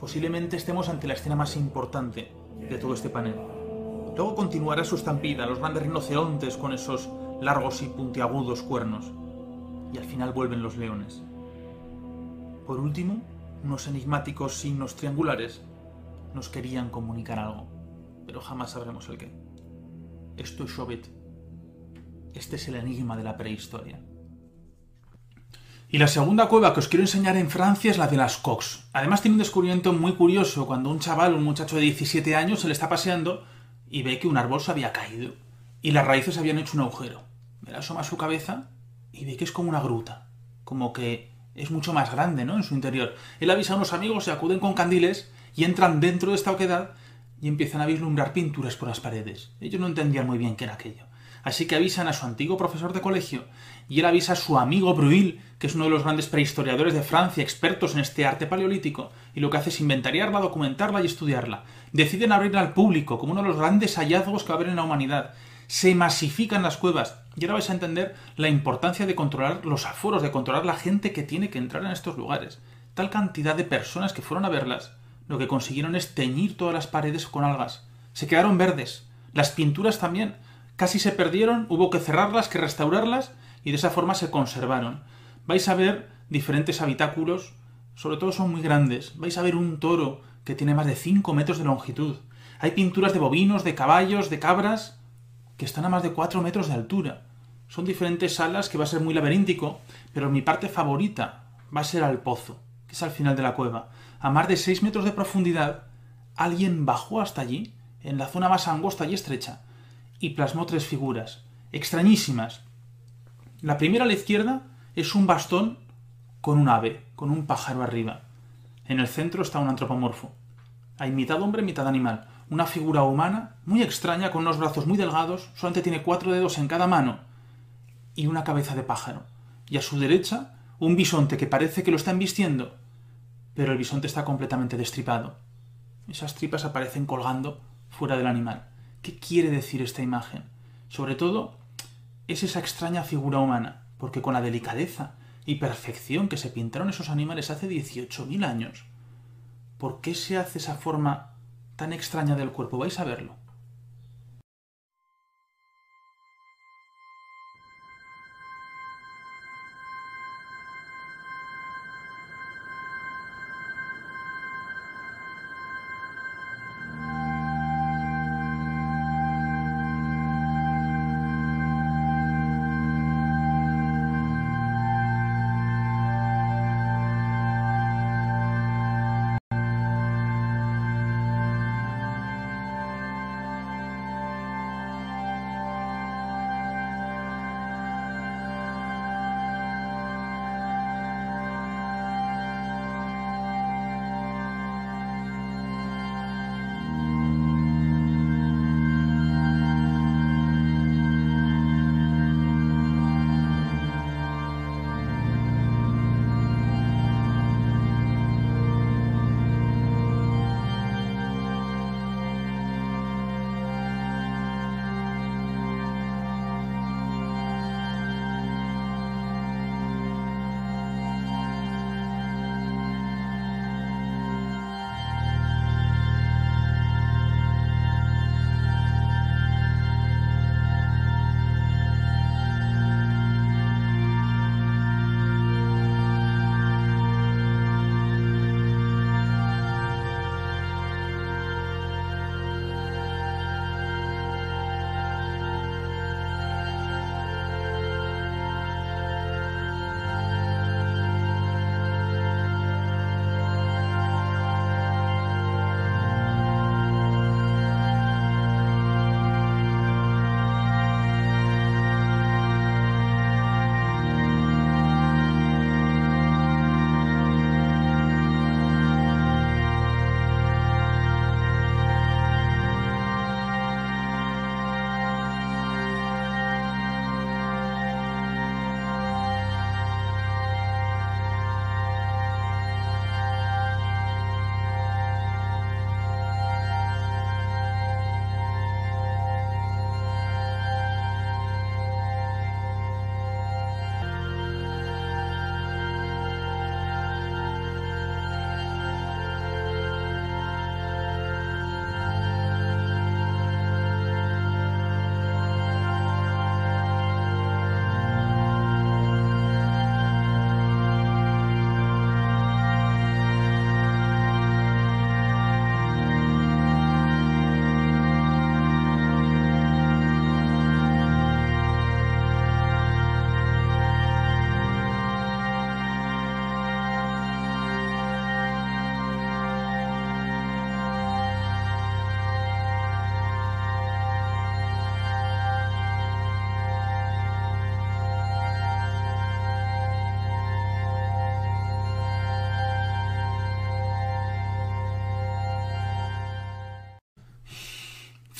Posiblemente estemos ante la escena más importante de todo este panel. Luego continuará su estampida, los grandes rinocerontes con esos largos y puntiagudos cuernos. Y al final vuelven los leones. Por último, unos enigmáticos signos triangulares nos querían comunicar algo, pero jamás sabremos el qué. Esto es Chauvet. Este es el enigma de la prehistoria. Y la segunda cueva que os quiero enseñar en Francia es la de las Cox. Además tiene un descubrimiento muy curioso cuando un chaval, un muchacho de 17 años, se le está paseando y ve que un árbol se había caído y las raíces habían hecho un agujero. Él asoma su cabeza y ve que es como una gruta, como que es mucho más grande, ¿no? En su interior. Él avisa a unos amigos, se acuden con candiles y entran dentro de esta oquedad y empiezan a vislumbrar pinturas por las paredes. Ellos no entendían muy bien qué era aquello. Así que avisan a su antiguo profesor de colegio y él avisa a su amigo Bruil, que es uno de los grandes prehistoriadores de Francia, expertos en este arte paleolítico, y lo que hace es inventariarla, documentarla y estudiarla. Deciden abrirla al público como uno de los grandes hallazgos que va a haber en la humanidad. Se masifican las cuevas. Y ahora vais a entender la importancia de controlar los aforos, de controlar la gente que tiene que entrar en estos lugares. Tal cantidad de personas que fueron a verlas, lo que consiguieron es teñir todas las paredes con algas. Se quedaron verdes. Las pinturas también casi se perdieron, hubo que cerrarlas, que restaurarlas y de esa forma se conservaron. Vais a ver diferentes habitáculos, sobre todo son muy grandes. Vais a ver un toro que tiene más de 5 metros de longitud. Hay pinturas de bovinos, de caballos, de cabras, que están a más de 4 metros de altura. Son diferentes salas que va a ser muy laberíntico, pero mi parte favorita va a ser al pozo, que es al final de la cueva. A más de 6 metros de profundidad, alguien bajó hasta allí, en la zona más angosta y estrecha, y plasmó tres figuras, extrañísimas. La primera a la izquierda es un bastón con un ave, con un pájaro arriba. En el centro está un antropomorfo. Hay mitad hombre, mitad animal. Una figura humana muy extraña, con unos brazos muy delgados, solamente tiene cuatro dedos en cada mano y una cabeza de pájaro. Y a su derecha, un bisonte que parece que lo está vistiendo, pero el bisonte está completamente destripado. Esas tripas aparecen colgando fuera del animal. ¿Qué quiere decir esta imagen? Sobre todo, es esa extraña figura humana, porque con la delicadeza y perfección que se pintaron esos animales hace 18.000 años, ¿por qué se hace esa forma tan extraña del cuerpo? Vais a verlo.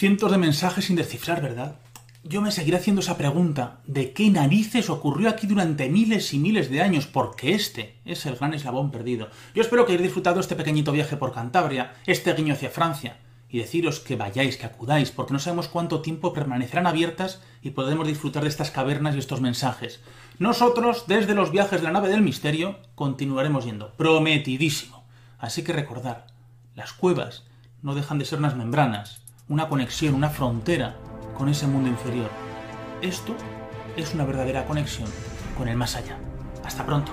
Cientos de mensajes sin descifrar, ¿verdad? Yo me seguiré haciendo esa pregunta de qué narices ocurrió aquí durante miles y miles de años, porque este es el gran eslabón perdido. Yo espero que hayáis disfrutado este pequeñito viaje por Cantabria, este guiño hacia Francia, y deciros que vayáis, que acudáis, porque no sabemos cuánto tiempo permanecerán abiertas y podremos disfrutar de estas cavernas y estos mensajes. Nosotros, desde los viajes de la nave del misterio, continuaremos yendo, prometidísimo. Así que recordar, las cuevas no dejan de ser unas membranas, una conexión, una frontera con ese mundo inferior. Esto es una verdadera conexión con el más allá. Hasta pronto.